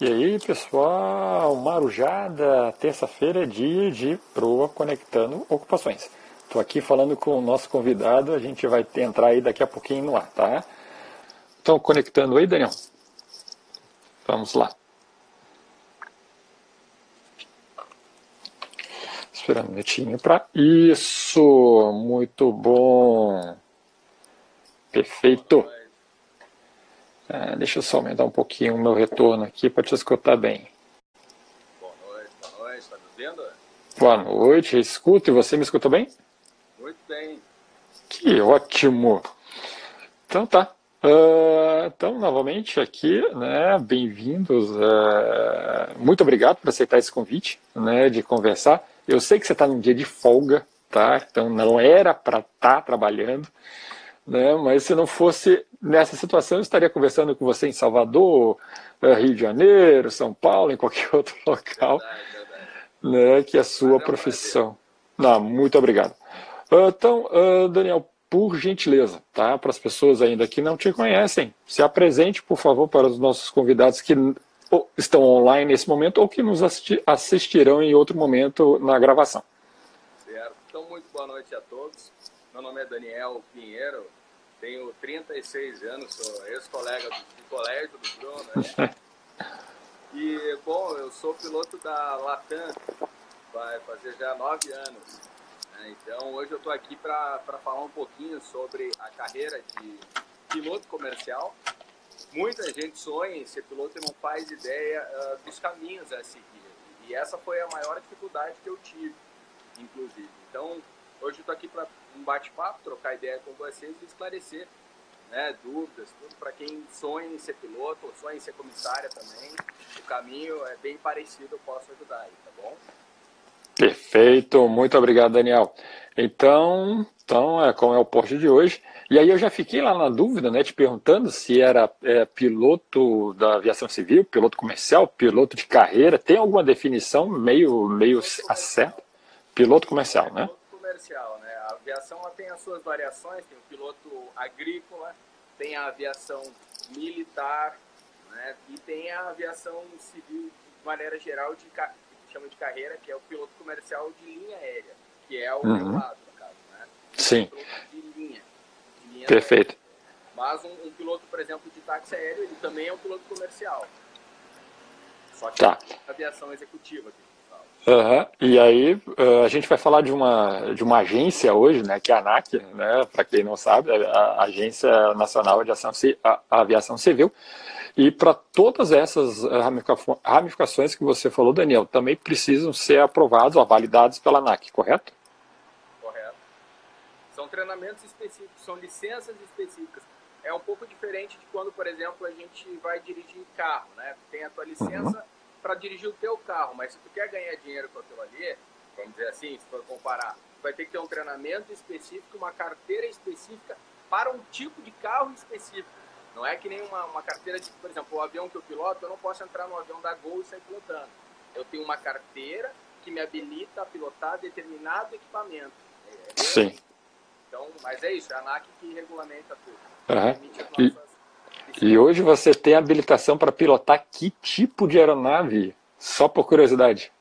E aí, pessoal, Marujada, terça-feira é dia de Proa Conectando Ocupações. Estou aqui falando com o nosso convidado, a gente vai entrar aí daqui a pouquinho no ar, tá? Estão conectando aí, Daniel? Vamos lá. Espera um minutinho para. Isso! Muito bom! Perfeito! Ah, deixa eu só aumentar um pouquinho o meu retorno aqui para te escutar bem. Boa noite, boa noite, está me vendo? Boa noite, escuta, e você me escuta bem? Muito bem. Que ótimo! Então tá. Uh, então, novamente aqui, né, bem-vindos. Uh, muito obrigado por aceitar esse convite, né, de conversar. Eu sei que você está num dia de folga, tá? Então não era para estar tá trabalhando, né? Mas se não fosse nessa situação, eu estaria conversando com você em Salvador, eh, Rio de Janeiro, São Paulo, em qualquer outro local, verdade, verdade. né? Que é a sua profissão. Não, muito obrigado. Ah, então, ah, Daniel, por gentileza, tá? Para as pessoas ainda que não te conhecem, se apresente, por favor, para os nossos convidados que estão online nesse momento ou que nos assistirão em outro momento na gravação. Certo. Então, muito boa noite a todos. Meu nome é Daniel Pinheiro, tenho 36 anos, sou ex-colega do, colégio do Bruno, né? E, bom, eu sou piloto da Latam, vai fazer já nove anos. Né? Então, hoje eu estou aqui para falar um pouquinho sobre a carreira de piloto comercial. Muita gente sonha em ser piloto e não faz ideia uh, dos caminhos a seguir. E essa foi a maior dificuldade que eu tive, inclusive. Então, hoje eu estou aqui para um bate-papo, trocar ideia com vocês e esclarecer né, dúvidas, tudo para quem sonha em ser piloto ou sonha em ser comissária também. O caminho é bem parecido, eu posso ajudar aí, tá bom? Perfeito, muito obrigado, Daniel. Então, então é como é o post de hoje. E aí eu já fiquei lá na dúvida, né, te perguntando se era é, piloto da aviação civil, piloto comercial, piloto de carreira. Tem alguma definição meio meio acerta? Piloto comercial, né? comercial, né? A aviação ela tem as suas variações, tem o piloto agrícola, tem a aviação militar, né? E tem a aviação civil de maneira geral de que chama de carreira, que é o piloto comercial de linha aérea, que é o uhum. meu lado, no caso, né? Sim. De linha. De linha Perfeito. Aérea. Mas um, um, piloto, por exemplo, de táxi aéreo, ele também é um piloto comercial. Só que tá. é aviação executiva aqui. Uhum. E aí uh, a gente vai falar de uma, de uma agência hoje, né, que é a ANAC, né, para quem não sabe, a Agência Nacional de Ação, a Aviação Civil. E para todas essas ramificações que você falou, Daniel, também precisam ser aprovados ou validados pela ANAC, correto? Correto. São treinamentos específicos, são licenças específicas. É um pouco diferente de quando, por exemplo, a gente vai dirigir carro, né? Tem a tua licença... Uhum para dirigir o teu carro, mas se tu quer ganhar dinheiro com aquilo ali, vamos dizer assim, se for comparar, vai ter que ter um treinamento específico, uma carteira específica para um tipo de carro específico. Não é que nem uma, uma carteira de, por exemplo, o avião que eu piloto, eu não posso entrar no avião da Gol e sair pilotando. Eu tenho uma carteira que me habilita a pilotar determinado equipamento. É, Sim. Então, mas é isso, é a ANAC que regulamenta tudo. Uhum. E hoje você tem habilitação para pilotar que tipo de aeronave? Só por curiosidade.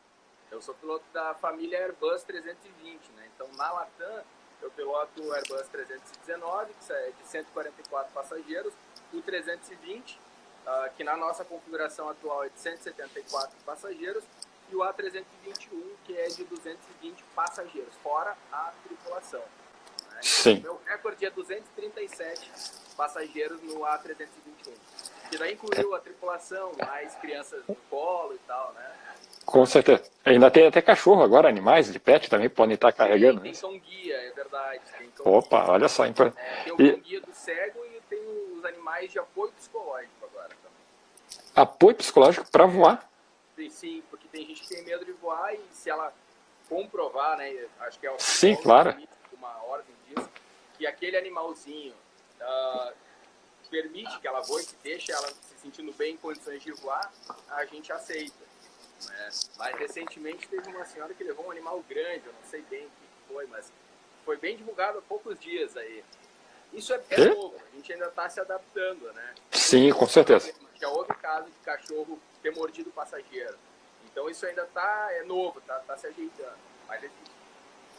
Eu sou piloto da família Airbus 320, né? Então na Latam eu piloto o Airbus 319, que é de 144 passageiros, o 320, uh, que na nossa configuração atual é de 174 passageiros, e o A321, que é de 220 passageiros, fora a tripulação. Né? Sim. Então, meu recorde é 237 passageiros no A321. Que daí incluiu a tripulação, mais crianças no colo e tal, né? Com certeza. Ainda tem até cachorro agora, animais de pet também podem estar carregando. Tem, tem cão guia, é verdade. Opa, olha só. Então... É, tem o e... guia do cego e tem os animais de apoio psicológico agora também. Apoio psicológico para voar? Sim, sim, porque tem gente que tem medo de voar e se ela comprovar, né? Acho que é o Sim, claro. uma ordem disso, que aquele animalzinho uh, permite que ela voe, que deixa ela se sentindo bem em condições de voar, a gente aceita. Né? Mas recentemente teve uma senhora que levou um animal grande, eu não sei bem o que foi, mas foi bem divulgado há poucos dias aí. Isso é, é novo, a gente ainda está se adaptando, né? Sim, com certeza. Já houve caso de cachorro ter mordido o passageiro. Então isso ainda tá, é novo, tá, tá se ajeitando. Mas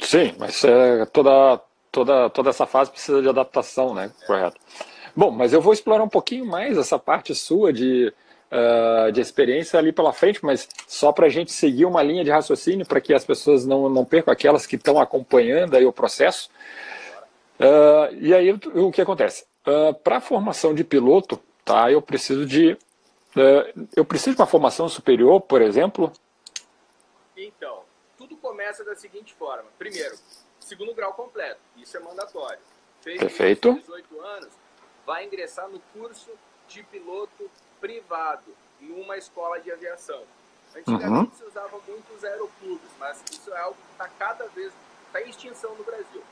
Sim, mas é, toda, toda, toda essa fase precisa de adaptação, né? Correto. Bom, mas eu vou explorar um pouquinho mais essa parte sua de, uh, de experiência ali pela frente, mas só para a gente seguir uma linha de raciocínio para que as pessoas não, não percam aquelas que estão acompanhando aí o processo. Uh, e aí o, que acontece? Uh, para a formação de piloto, tá, eu preciso de eu preciso de uma formação superior, por exemplo? Então, tudo começa da seguinte forma. Primeiro, segundo grau completo, isso é mandatório. Fez Perfeito. 18 anos, vai ingressar no curso de piloto privado numa escola de aviação. Antigamente uhum. se usava muito os aeroclubes, mas isso é algo que está cada vez está em extinção no Brasil.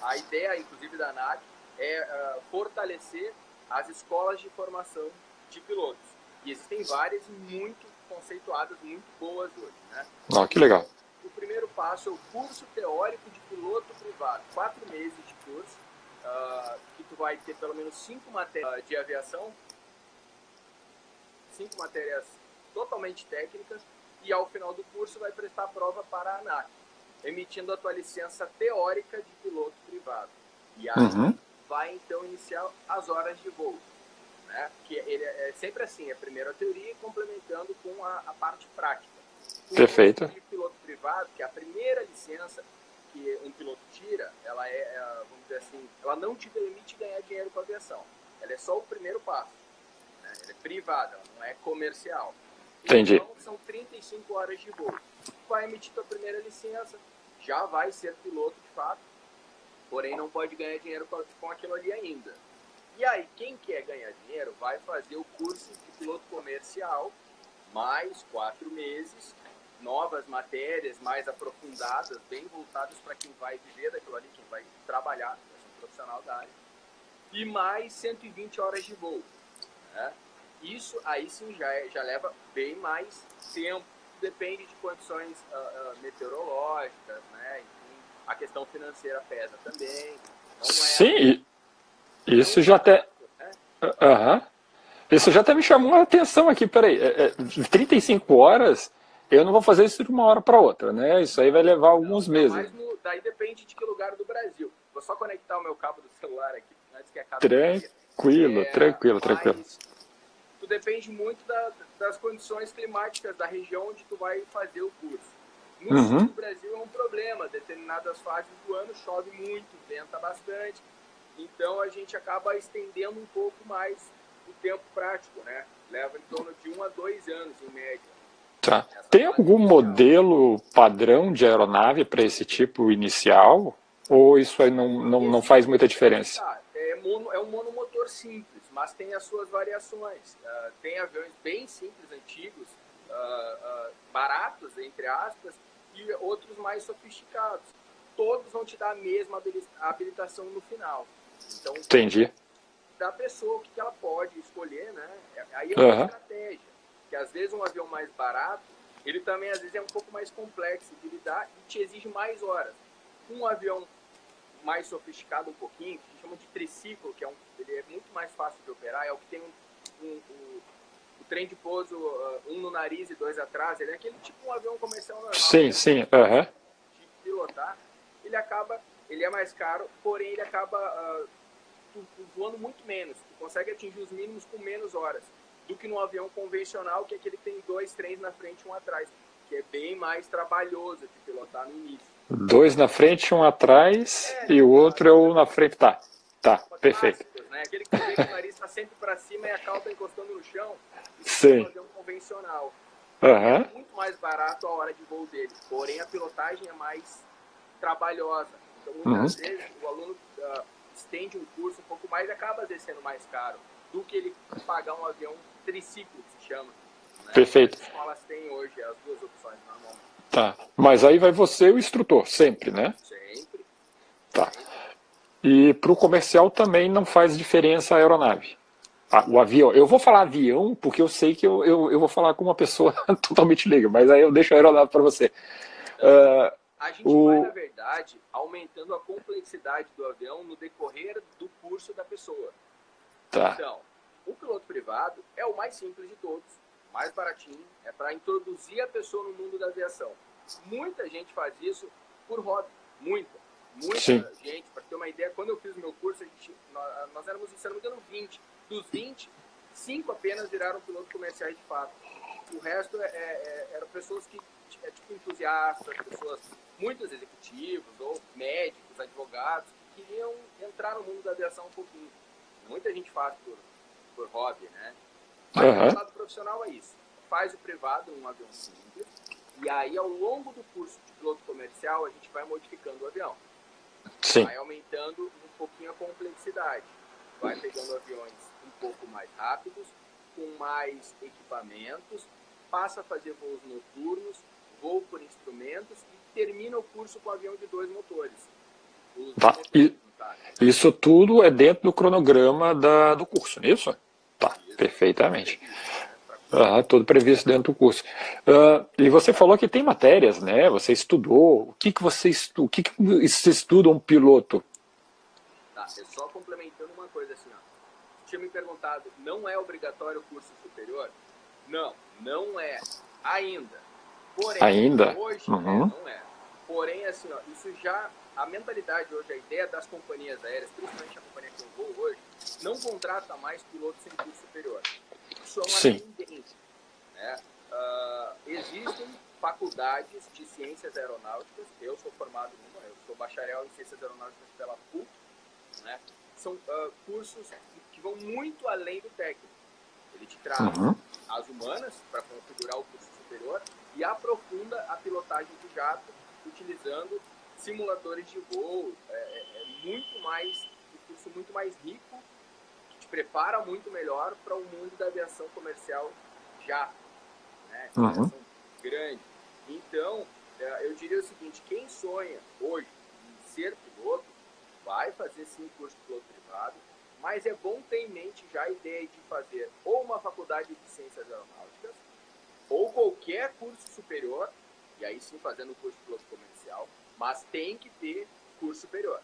A ideia, inclusive, da ANAC é uh, fortalecer as escolas de formação de pilotos. E existem várias muito conceituadas, muito boas hoje. Né? Ah, que legal. O primeiro passo é o curso teórico de piloto privado. Quatro meses de curso, uh, que tu vai ter pelo menos cinco matérias de aviação, cinco matérias totalmente técnicas, e ao final do curso vai prestar prova para a ANAC, emitindo a tua licença teórica de piloto privado. E aí uhum. vai então iniciar as horas de voo né? que ele é, é sempre assim, é primeiro a teoria complementando com a, a parte prática. Perfeito. De piloto privado, que é a primeira licença que um piloto tira, ela é, é, vamos dizer assim, ela não te permite ganhar dinheiro com a aviação. Ela é só o primeiro passo. Né? Ela é privada, ela não é comercial. Entendi. Então, são 35 horas de voo. Vai emitir tua primeira licença, já vai ser piloto de fato, porém não pode ganhar dinheiro com, com aquilo ali ainda. E aí, quem quer ganhar dinheiro vai fazer o curso de piloto comercial, mais quatro meses, novas matérias mais aprofundadas, bem voltadas para quem vai viver daquilo ali, quem vai trabalhar, vai ser um profissional da área, e mais 120 horas de voo. Né? Isso aí sim já, é, já leva bem mais tempo, depende de condições uh, uh, meteorológicas, né? Enfim, a questão financeira pesa também. É sim, isso já até. Uhum. Isso já até me chamou a atenção aqui. Peraí, é, é, 35 horas, eu não vou fazer isso de uma hora para outra, né? Isso aí vai levar alguns não, meses. Mas no, daí depende de que lugar do Brasil. Vou só conectar o meu cabo do celular aqui, antes que acabe. Tranquilo, é, tranquilo, tranquilo. Tu depende muito da, das condições climáticas da região onde tu vai fazer o curso. No uhum. sul do Brasil é um problema. Determinadas fases do ano chove muito, venta bastante então a gente acaba estendendo um pouco mais o tempo prático, né? Leva em torno de um a dois anos em média. Tá. Tem algum modelo padrão de aeronave para esse tipo inicial? Ou isso aí não, não, não faz muita diferença? Tá. É, mono, é um monomotor simples, mas tem as suas variações. Uh, tem aviões bem simples, antigos, uh, uh, baratos, entre aspas, e outros mais sofisticados. Todos vão te dar a mesma habilitação no final. Então, Entendi. da pessoa, o que ela pode escolher, né? Aí é uma uhum. estratégia. Que às vezes um avião mais barato, ele também às vezes é um pouco mais complexo de lidar e te exige mais horas. Um avião mais sofisticado um pouquinho, que chama de triciclo, que é um, ele é muito mais fácil de operar, é o que tem um, um, um o trem de pouso, uh, um no nariz e dois atrás, ele é aquele tipo um avião comercial normal. Sim, né? sim, uhum. de pilotar, ele acaba ele é mais caro, porém ele acaba uh, tu, tu voando muito menos. Tu consegue atingir os mínimos com menos horas do que no avião convencional, que é aquele que tem dois trens na frente e um atrás, que é bem mais trabalhoso de pilotar no início. Dois na frente, um atrás é, e o outro é o na frente. Tá, tá, perfeito. né? Aquele que o nariz está sempre para cima e a cauda encostando no chão. Sim. É um avião convencional. Uhum. É muito mais barato a hora de voo dele, porém a pilotagem é mais trabalhosa. Então, muitas uhum. vezes, o aluno uh, estende um curso um pouco mais e acaba descendo mais caro do que ele pagar um avião triciclo, que se chama. Né? Perfeito. As escolas têm hoje as duas opções, normalmente. Tá. Mas aí vai você o instrutor, sempre, né? Sempre. Tá. E para o comercial também não faz diferença a aeronave. Ah, o avião. Eu vou falar avião porque eu sei que eu, eu, eu vou falar com uma pessoa totalmente leiga, mas aí eu deixo a aeronave para você. Então, uh, a gente o... vai, na verdade, aumentando a complexidade do avião no decorrer do curso da pessoa. Tá. Então, O piloto privado é o mais simples de todos, mais baratinho, é para introduzir a pessoa no mundo da aviação. Muita gente faz isso por hobby, muita. Muita Sim. gente, para ter uma ideia, quando eu fiz o meu curso, gente, nós, nós, éramos, se não me engano, 20. Dos 20, 5 apenas viraram pilotos comerciais de fato. O resto é, é, é, eram pessoas que, é, tipo, entusiastas, pessoas, muitos executivos, ou médicos, advogados, que queriam entrar no mundo da aviação um pouquinho. Muita gente faz por, por hobby, né? Mas uhum. o lado profissional é isso. Faz o privado, um avião simples, e aí ao longo do curso de piloto comercial a gente vai modificando o avião. Sim. Vai aumentando um pouquinho a complexidade. Vai pegando aviões um pouco mais rápidos, com mais equipamentos, passa a fazer voos noturnos, voo por instrumentos e termina o curso com avião de dois motores. Tá. E, isso tudo é dentro do cronograma da, do curso, não é isso? Tá, perfeitamente. Ah, tudo previsto dentro do curso. Uh, e você falou que tem matérias, né? Você estudou. O que, que você estu... o que, que você estuda um piloto? Tá, é só complementando uma coisa assim, ó. Tinha me perguntado, não é obrigatório o curso superior? Não, não é. Ainda. Porém, Ainda? hoje uhum. é, não é. Porém, assim, ó, isso já. A mentalidade hoje, a ideia das companhias aéreas, principalmente a companhia que eu vou hoje, não contrata mais pilotos sem curso superior. Isso é uma Sim. tendência. Né? Uh, existem faculdades de ciências aeronáuticas, eu sou formado numa, eu sou bacharel em ciências aeronáuticas pela PUC, né? são uh, cursos que vão muito além do técnico. Ele te traz uhum. as humanas para configurar o curso superior e aprofunda a pilotagem de jato utilizando simuladores de voo. É, é, é muito mais, um curso muito mais rico prepara muito melhor para o mundo da aviação comercial já, né? Uhum. Grande. Então, é, eu diria o seguinte, quem sonha hoje em ser piloto, vai fazer sim curso de piloto privado, mas é bom ter em mente já a ideia de fazer ou uma faculdade de ciências aeronáuticas, ou qualquer curso superior, e aí sim fazendo o curso de piloto comercial, mas tem que ter curso superior.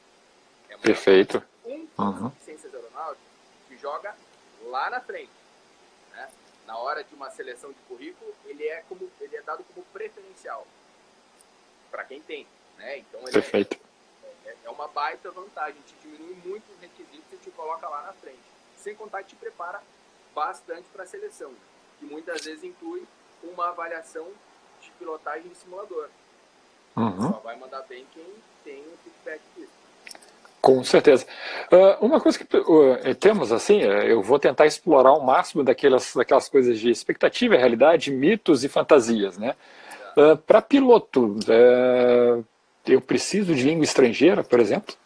É Perfeito. Um curso uhum. de ciências aeronáuticas que joga lá na frente. Né? Na hora de uma seleção de currículo, ele é, como, ele é dado como preferencial para quem tem. Né? Então, ele Perfeito. É, é, é, uma baita vantagem, te diminui muito os requisitos e te coloca lá na frente. Sem contar que te prepara bastante para a seleção, que muitas vezes inclui uma avaliação de pilotagem de simulador. Uhum. Só vai mandar bem quem tem um feedback disso. Com certeza. Uh, uma coisa que uh, temos, assim, uh, eu vou tentar explorar o máximo daquelas, daquelas coisas de expectativa, realidade, mitos e fantasias, né? Para piloto, eu preciso de língua estrangeira, por exemplo?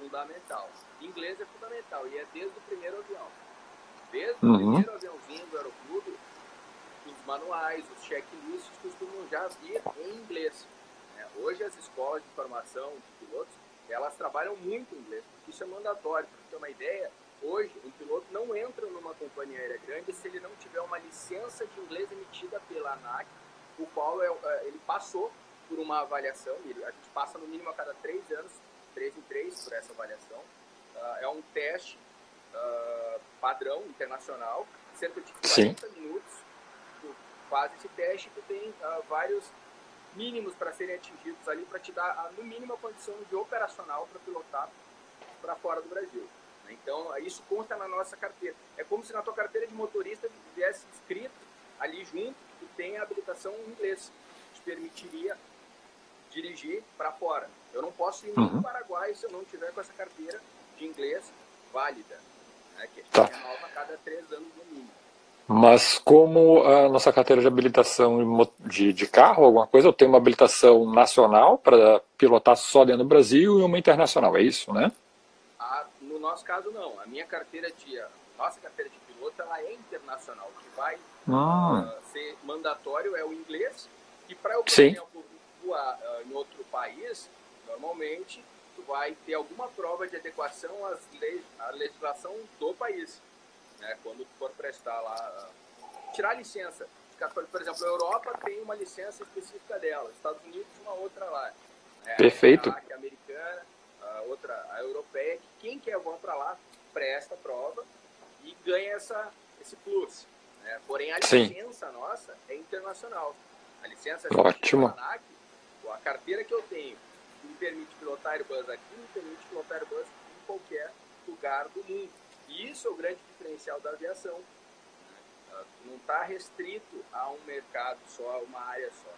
Fundamental. Inglês é fundamental e é desde o primeiro avião. Desde uhum. o primeiro aviãozinho do aeroclube, os manuais, os checklists costumam já vir em inglês. Hoje as escolas de formação de pilotos elas trabalham muito inglês, porque isso é mandatório. Para ter uma ideia, hoje um piloto não entra numa companhia aérea grande se ele não tiver uma licença de inglês emitida pela ANAC, o qual é, é, ele passou por uma avaliação, a gente passa no mínimo a cada três anos, três em três por essa avaliação. Uh, é um teste uh, padrão internacional, cerca de 40 Sim. minutos. Tu faz esse teste e tu tem uh, vários mínimos para serem atingidos ali para te dar, no mínimo, a condição de operacional para pilotar para fora do Brasil. Né? Então, isso consta na nossa carteira. É como se na tua carteira de motorista tivesse escrito ali junto que tem a habilitação em inglês, que te permitiria dirigir para fora. Eu não posso ir uhum. no Paraguai se eu não tiver com essa carteira de inglês válida, né? que a gente tá. renova a cada três anos no mínimo. Mas como a nossa carteira de habilitação de, de carro, alguma coisa, eu tenho uma habilitação nacional para pilotar só dentro do Brasil e uma internacional, é isso, né? Ah, no nosso caso, não. A minha carteira de. Nossa carteira de piloto ela é internacional. O que vai ah. uh, ser mandatório é o inglês. E para eu, por Sim. exemplo, voar uh, em outro país, normalmente tu vai ter alguma prova de adequação às leis, à legislação do país né? Quando for prestar lá, tirar a licença. Por exemplo, a Europa tem uma licença específica dela, Estados Unidos uma outra lá. Né? Perfeito. A, a americana, a outra a europeia. Quem quer voar para lá presta a prova e ganha essa, esse plus. Né? Porém, a licença Sim. nossa é internacional. A licença Ótimo. ANAC, a carteira que eu tenho, que me permite pilotar Airbus aqui, me permite pilotar Airbus em qualquer lugar do mundo. E isso é o grande diferencial da aviação. Né? Não está restrito a um mercado só, a uma área só.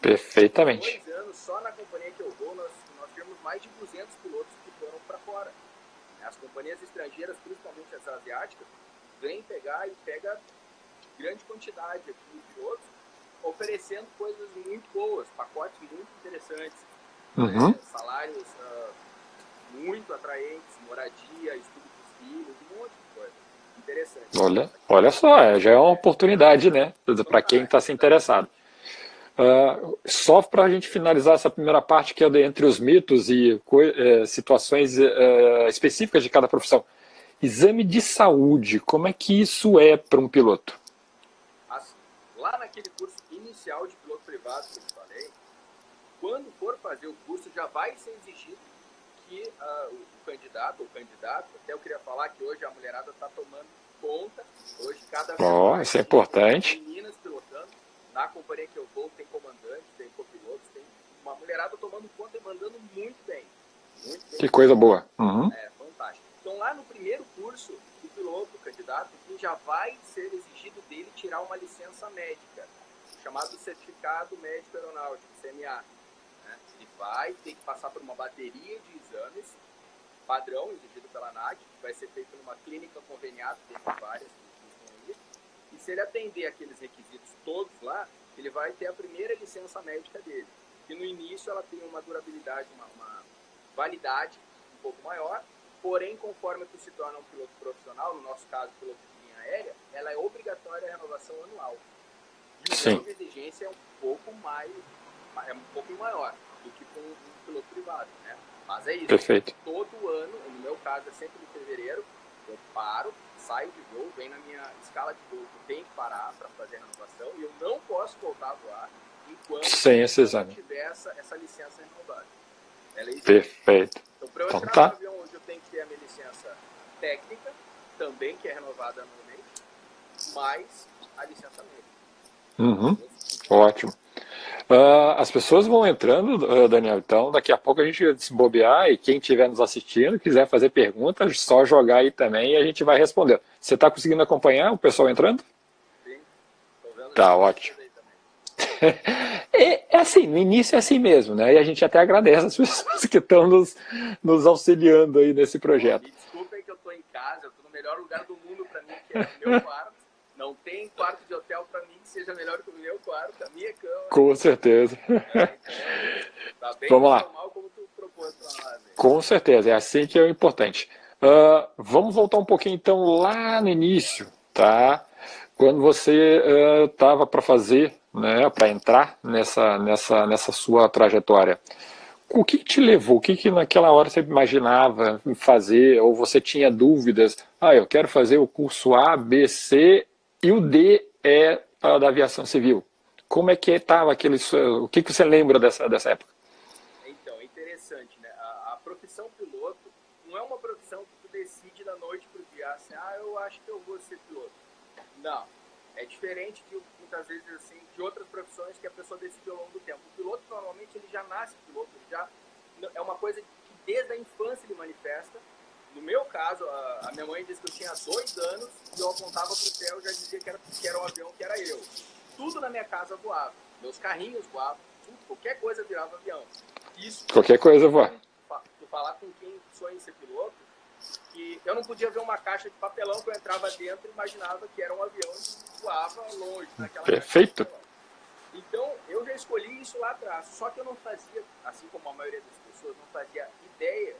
Perfeitamente. Em dois anos, só na companhia que eu vou, nós, nós temos mais de 200 pilotos que foram para fora. As companhias estrangeiras, principalmente as asiáticas, vêm pegar e pega grande quantidade aqui de pilotos, oferecendo coisas muito boas, pacotes muito interessantes, uhum. né? salários uh, muito atraentes, moradia, estudo filhos, um monte de coisa interessante. Olha, olha só, é, já é uma oportunidade, né, para quem está se interessado. Uh, só para a gente finalizar essa primeira parte, que é entre os mitos e uh, situações uh, específicas de cada profissão. Exame de saúde, como é que isso é para um piloto? Assim, lá naquele curso inicial de piloto privado que eu falei, quando for fazer o curso, já vai ser exigido que ah, candidato ou candidato, até eu queria falar que hoje a mulherada está tomando conta, hoje cada vez oh, isso é importante. meninas pilotando, na companhia que eu vou tem comandante, tem copilotos, tem uma mulherada tomando conta e mandando muito bem. Muito bem. Que coisa boa. Uhum. É, fantástico. Então lá no primeiro curso, o piloto, o candidato, já vai ser exigido dele tirar uma licença médica, chamado Certificado Médico Aeronáutico, CMA. Né? Ele vai ter que passar por uma bateria de exames, padrão exigido pela ANAC, que vai ser feito numa clínica conveniada, tem várias e se ele atender aqueles requisitos todos lá, ele vai ter a primeira licença médica dele. Que no início ela tem uma durabilidade, uma, uma validade um pouco maior, porém, conforme tu se torna um piloto profissional, no nosso caso, piloto de linha aérea, ela é obrigatória a renovação anual. E o grau de exigência é um pouco mais, é um pouco maior do que com um piloto privado, né? Mas é isso. Perfeito. Todo ano, no meu caso é sempre em fevereiro, eu paro, saio de voo, vem na minha escala de voo, eu tenho que parar para fazer a renovação e eu não posso voltar a voar enquanto Sem esse exame. tiver essa, essa licença renovada. É Perfeito. Então, para eu então, entrar tá. no avião hoje, eu tenho que ter a minha licença técnica, também que é renovada anualmente, mais a licença médica. Uhum. Ótimo. Uh, as pessoas vão entrando, uh, Daniel, então daqui a pouco a gente se bobear e quem estiver nos assistindo, quiser fazer perguntas, só jogar aí também e a gente vai responder. Você está conseguindo acompanhar o pessoal entrando? Sim, vendo Tá ótimo. é, é, assim, no início é assim mesmo, né? E a gente até agradece as pessoas que estão nos, nos auxiliando aí nesse projeto. Me desculpem que eu estou em casa, eu estou no melhor lugar do mundo para mim, que é o meu quarto. Não tem quarto de hotel para mim que seja melhor que o meu quarto, a minha cama. Com certeza. É, então, tá bem Vamos lá. como tu propôs pra nós, Com certeza, é assim que é o importante. Uh, vamos voltar um pouquinho então lá no início, tá? Quando você estava uh, para fazer, né, para entrar nessa, nessa, nessa sua trajetória. O que, que, te levou? O que, que naquela hora você imaginava fazer? Ou você tinha dúvidas? Ah, eu quero fazer o curso A, B, C e o D é da aviação civil. Como é que estava aquele. O que, que você lembra dessa, dessa época? Então, é interessante, né? A, a, profissão piloto não é uma profissão que tu decide da noite para o dia, assim, ah, eu acho que eu vou ser piloto. Não. É diferente de muitas vezes assim, de outras profissões que a pessoa decide ao longo do tempo. O piloto normalmente ele já nasce piloto, ele já é uma coisa que desde a infância ele manifesta no meu caso, a, a, minha mãe disse que eu tinha dois anos e eu apontava para o céu e já dizia que era, que era um avião, que era eu. Tudo na minha casa voava. Meus carrinhos voavam, tudo, qualquer coisa virava avião. Isso. Qualquer coisa voava. Tu falar com quem sonha em ser piloto, que eu não podia ver uma caixa de papelão que eu entrava dentro e imaginava que era um avião e voava longe. Perfeito. Então, eu já escolhi isso lá atrás. Só que eu não fazia, assim como a maioria das pessoas, não fazia ideia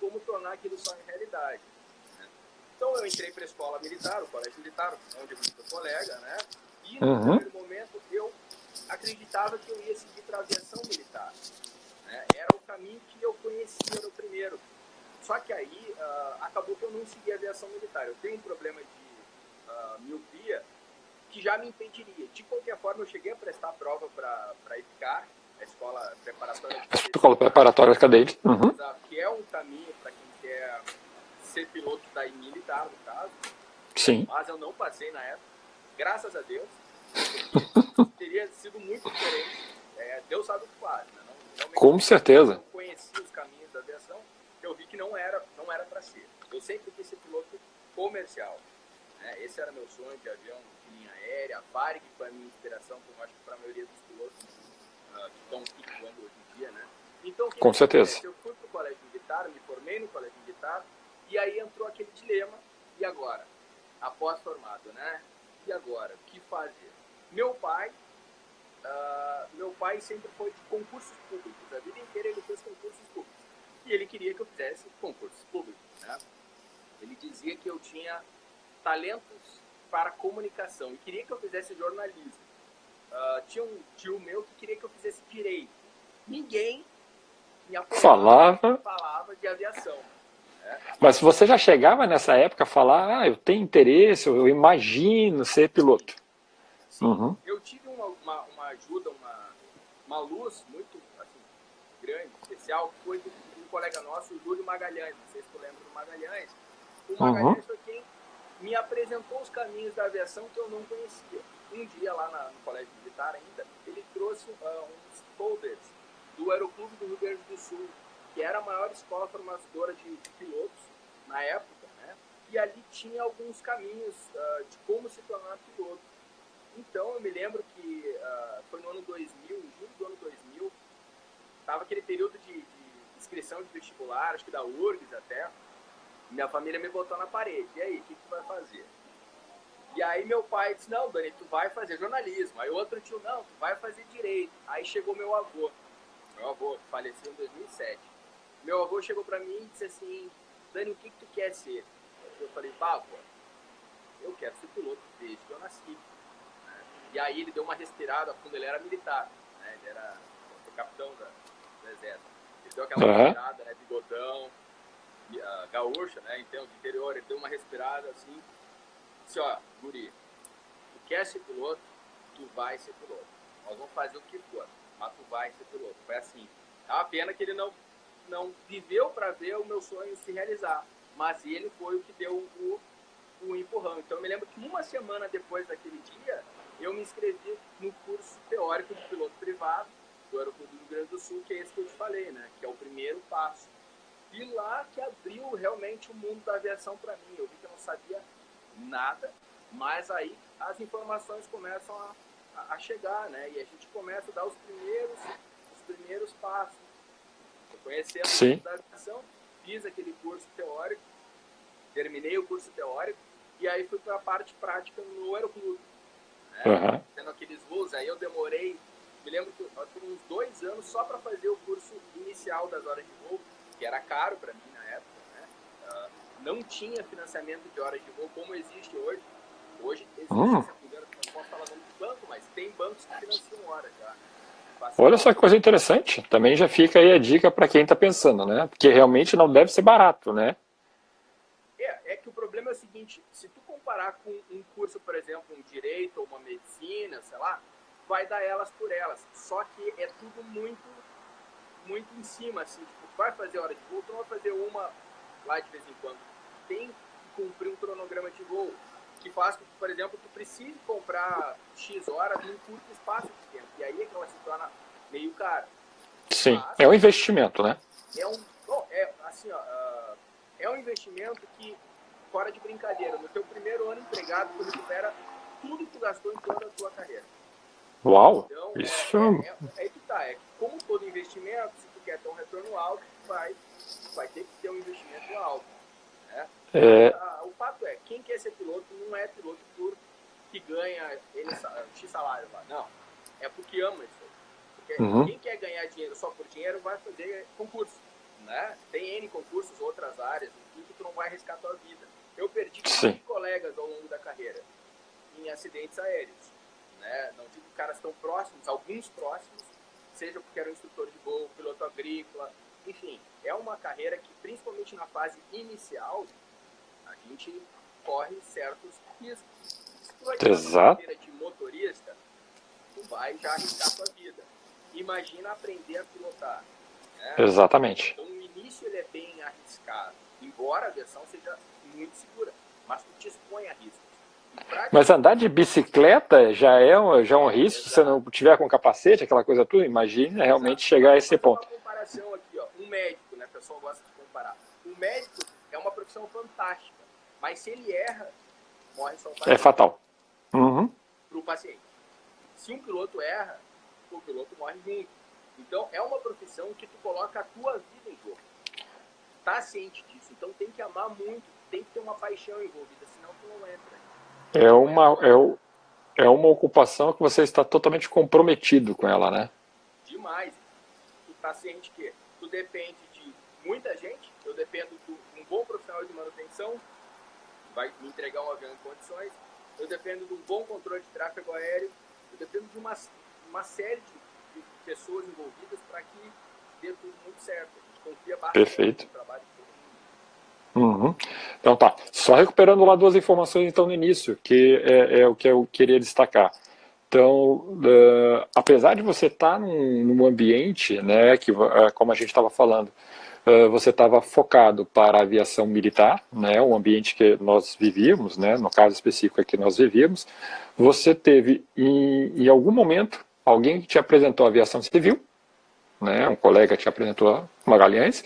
como tornar aquilo sonho realidade. Né? Então eu entrei para a escola militar, o colégio militar, onde eu fui colega, né? E no uhum. primeiro momento eu acreditava que eu ia seguir para a aviação militar. Né? Era o caminho que eu conhecia no primeiro. Só que aí uh, acabou que eu não segui a aviação militar. Eu tenho um problema de uh, miopia que já me impediria. De qualquer forma, eu cheguei a prestar prova para a IPCAR, a escola preparatória de Escola preparatória cadente. Uhum. Que é um caminho para quem quer ser piloto da militar, no caso. Sim. Mas eu não passei na época, graças a Deus. teria sido muito diferente. É, Deus sabe o que faz, né? Não, Com certeza. Eu conheci os caminhos da aviação, eu vi que não era não era para ser. Eu sempre quis ser piloto comercial. Né? Esse era meu sonho de avião de linha aérea. A Varig foi a minha inspiração, como acho que para a maioria dos pilotos que estão voando hoje em dia, né? Então, Com certeza. Eu fui para o colégio militar, me formei no colégio militar, e aí entrou aquele dilema, e agora? Após formado, né? E agora? O que fazer? Meu pai, uh, meu pai sempre foi de concursos públicos. A vida inteira ele fez concursos públicos. E ele queria que eu fizesse concursos públicos, né? Ele dizia que eu tinha talentos para comunicação e queria que eu fizesse jornalismo. Uh, tinha um tio meu que queria que eu fizesse direito. Ninguém me falava, falava de aviação. Né? Mas você já chegava nessa época a falar, ah, eu tenho interesse, eu imagino ser piloto. Sim, uhum. eu tive uma, uma, uma, ajuda, uma, uma luz muito assim, grande, especial, foi do, um colega nosso, o Júlio Magalhães. Não sei se tu lembra do Magalhães. O Magalhães uhum. foi quem me apresentou os caminhos da aviação que eu não conhecia. Um dia lá na, no Colégio Ainda, ele trouxe uh, uns folders do Aeroclube do Rio Grande do Sul, que era a maior escola formadora de, pilotos na época, né? E ali tinha alguns caminhos uh, de como se tornar piloto. Então eu me lembro que uh, foi no ano 2000, em julho do ano 2000, estava aquele período de, de, inscrição de vestibular, acho que da URGS até. Minha família me botou na parede. E aí, o que, que vai fazer? E aí meu pai disse, não, Dani, tu vai fazer jornalismo. Aí outro tio, não, tu vai fazer direito. Aí chegou meu avô. Meu avô faleceu em 2007. Meu avô chegou para mim e disse assim, Dani, o que, que tu quer ser? Eu falei, pá, avô, eu quero ser piloto desde que eu nasci. E aí ele deu uma respirada, quando ele era militar, né? Ele era capitão da, do exército. Ele deu aquela uhum. respirada, né? Bigodão, uh, gaúcha, né? Então, de interior, ele deu uma respirada assim. Disse, ó, guri, tu quer ser piloto? Tu vai ser piloto. Nós vamos fazer o que for, mas tu vai ser piloto. Foi assim. É uma pena que ele não, não viveu para ver o meu sonho se realizar. Mas ele foi o que deu o, o empurrão. Então eu me lembro que uma semana depois daquele dia, eu me inscrevi no curso teórico de piloto privado do Aeroclube do Rio Grande do Sul, que é esse que eu te falei, né? Que é o primeiro passo. E lá que abriu realmente o mundo da aviação para mim. Eu vi que eu não sabia nada, mas aí as informações começam a, a, chegar, né? E a gente começa a dar os primeiros, os primeiros passos. Eu conheci a aviação, fiz aquele curso teórico, terminei o curso teórico, e aí fui para a parte prática no Aeroclube né? Uhum. Tendo aqueles voos, aí eu demorei, me lembro que por uns dois anos só para fazer o curso inicial das horas de voo, que era caro para mim na época, né? Uh, não tinha financiamento de horas de voo como existe hoje. Hoje existe, se não engano, não posso falar nome de banco, mas tem bancos que financiam horas já. Olha só que coisa interessante. Também já fica aí a dica para quem está pensando, né? Porque realmente não deve ser barato, né? É, é que o problema é o seguinte: se tu comparar com um curso, por exemplo, um direito ou uma medicina, sei lá, vai dar elas por elas. Só que é tudo muito, muito em cima, assim. Tipo, vai fazer hora de voo, tu não vai fazer uma lá de vez em quando. Tem que cumprir um cronograma de voo que faz com que, por exemplo, tu precise comprar X horas num curto espaço de tempo. E aí é que ela se torna meio cara. Sim, Mas, é um investimento, né? É um, bom, é assim, ó, uh, é um investimento que fora de brincadeira, no teu primeiro ano empregado, tu recupera tudo que tu gastou em toda a tua carreira. Uau! Então, isso... É, é, é, é que tá, é como todo investimento, se tu quer ter um retorno alto, vai, vai ter que ter um investimento alto. Né? É... o fato é, quem quer ser piloto não é piloto por que ganha ele, X salário lá. Não. É porque ama isso. Porque uhum. quem quer ganhar dinheiro só por dinheiro vai fazer concurso. Né? Tem N concursos, outras áreas, em que tu não vai arriscar a tua vida. Eu perdi colegas ao longo da carreira em acidentes aéreos. Né? Não digo caras tão próximos, alguns próximos, seja porque era um instrutor de voo, piloto agrícola, enfim, é uma carreira que, principalmente na fase inicial, a gente corre certos riscos. Se tu vai ter uma carreira de motorista, tu vai já arriscar tua vida. Imagina aprender a pilotar. Né? Exatamente. Então, no início ele é bem arriscado, embora a aviação seja muito segura. mas tu te expõe a riscos. Mas andar de bicicleta já é um, já é um risco, se você não tiver com capacete, aquela coisa tudo, imagina realmente chegar a esse ponto. Uma comparação aqui, médico, né, o pessoal gosta de comparar. Um médico é uma profissão fantástica, mas se ele erra, morre só o paciente. É fatal. Uhum. Para o paciente. Se um piloto erra, o piloto morre junto. Então, é uma profissão que tu coloca a tua vida em jogo. Tá ciente disso. Então, tem que amar muito, tem que ter uma paixão envolvida, senão tu não entra. É uma, é, é uma ocupação que você está totalmente comprometido com ela, né? Demais. Tu tá ciente que depende de muita gente, eu dependo de um bom profissional de manutenção, vai me entregar um avião em condições, eu dependo de um bom controle de tráfego aéreo, eu dependo de uma, uma série de, de pessoas envolvidas para que dê tudo muito certo. A gente confia bastante Perfeito. no trabalho Uhum. Então tá, só recuperando lá duas informações então no início, que é, é o que eu queria destacar. Então, uh, apesar de você estar tá num, num, ambiente, né, que uh, como a gente estava falando, uh, você estava focado para a aviação militar, né, um ambiente que nós vivíamos, né, no caso específico aqui nós vivíamos, você teve em, em algum momento alguém que te apresentou a aviação civil, né, um colega te apresentou Magalhães,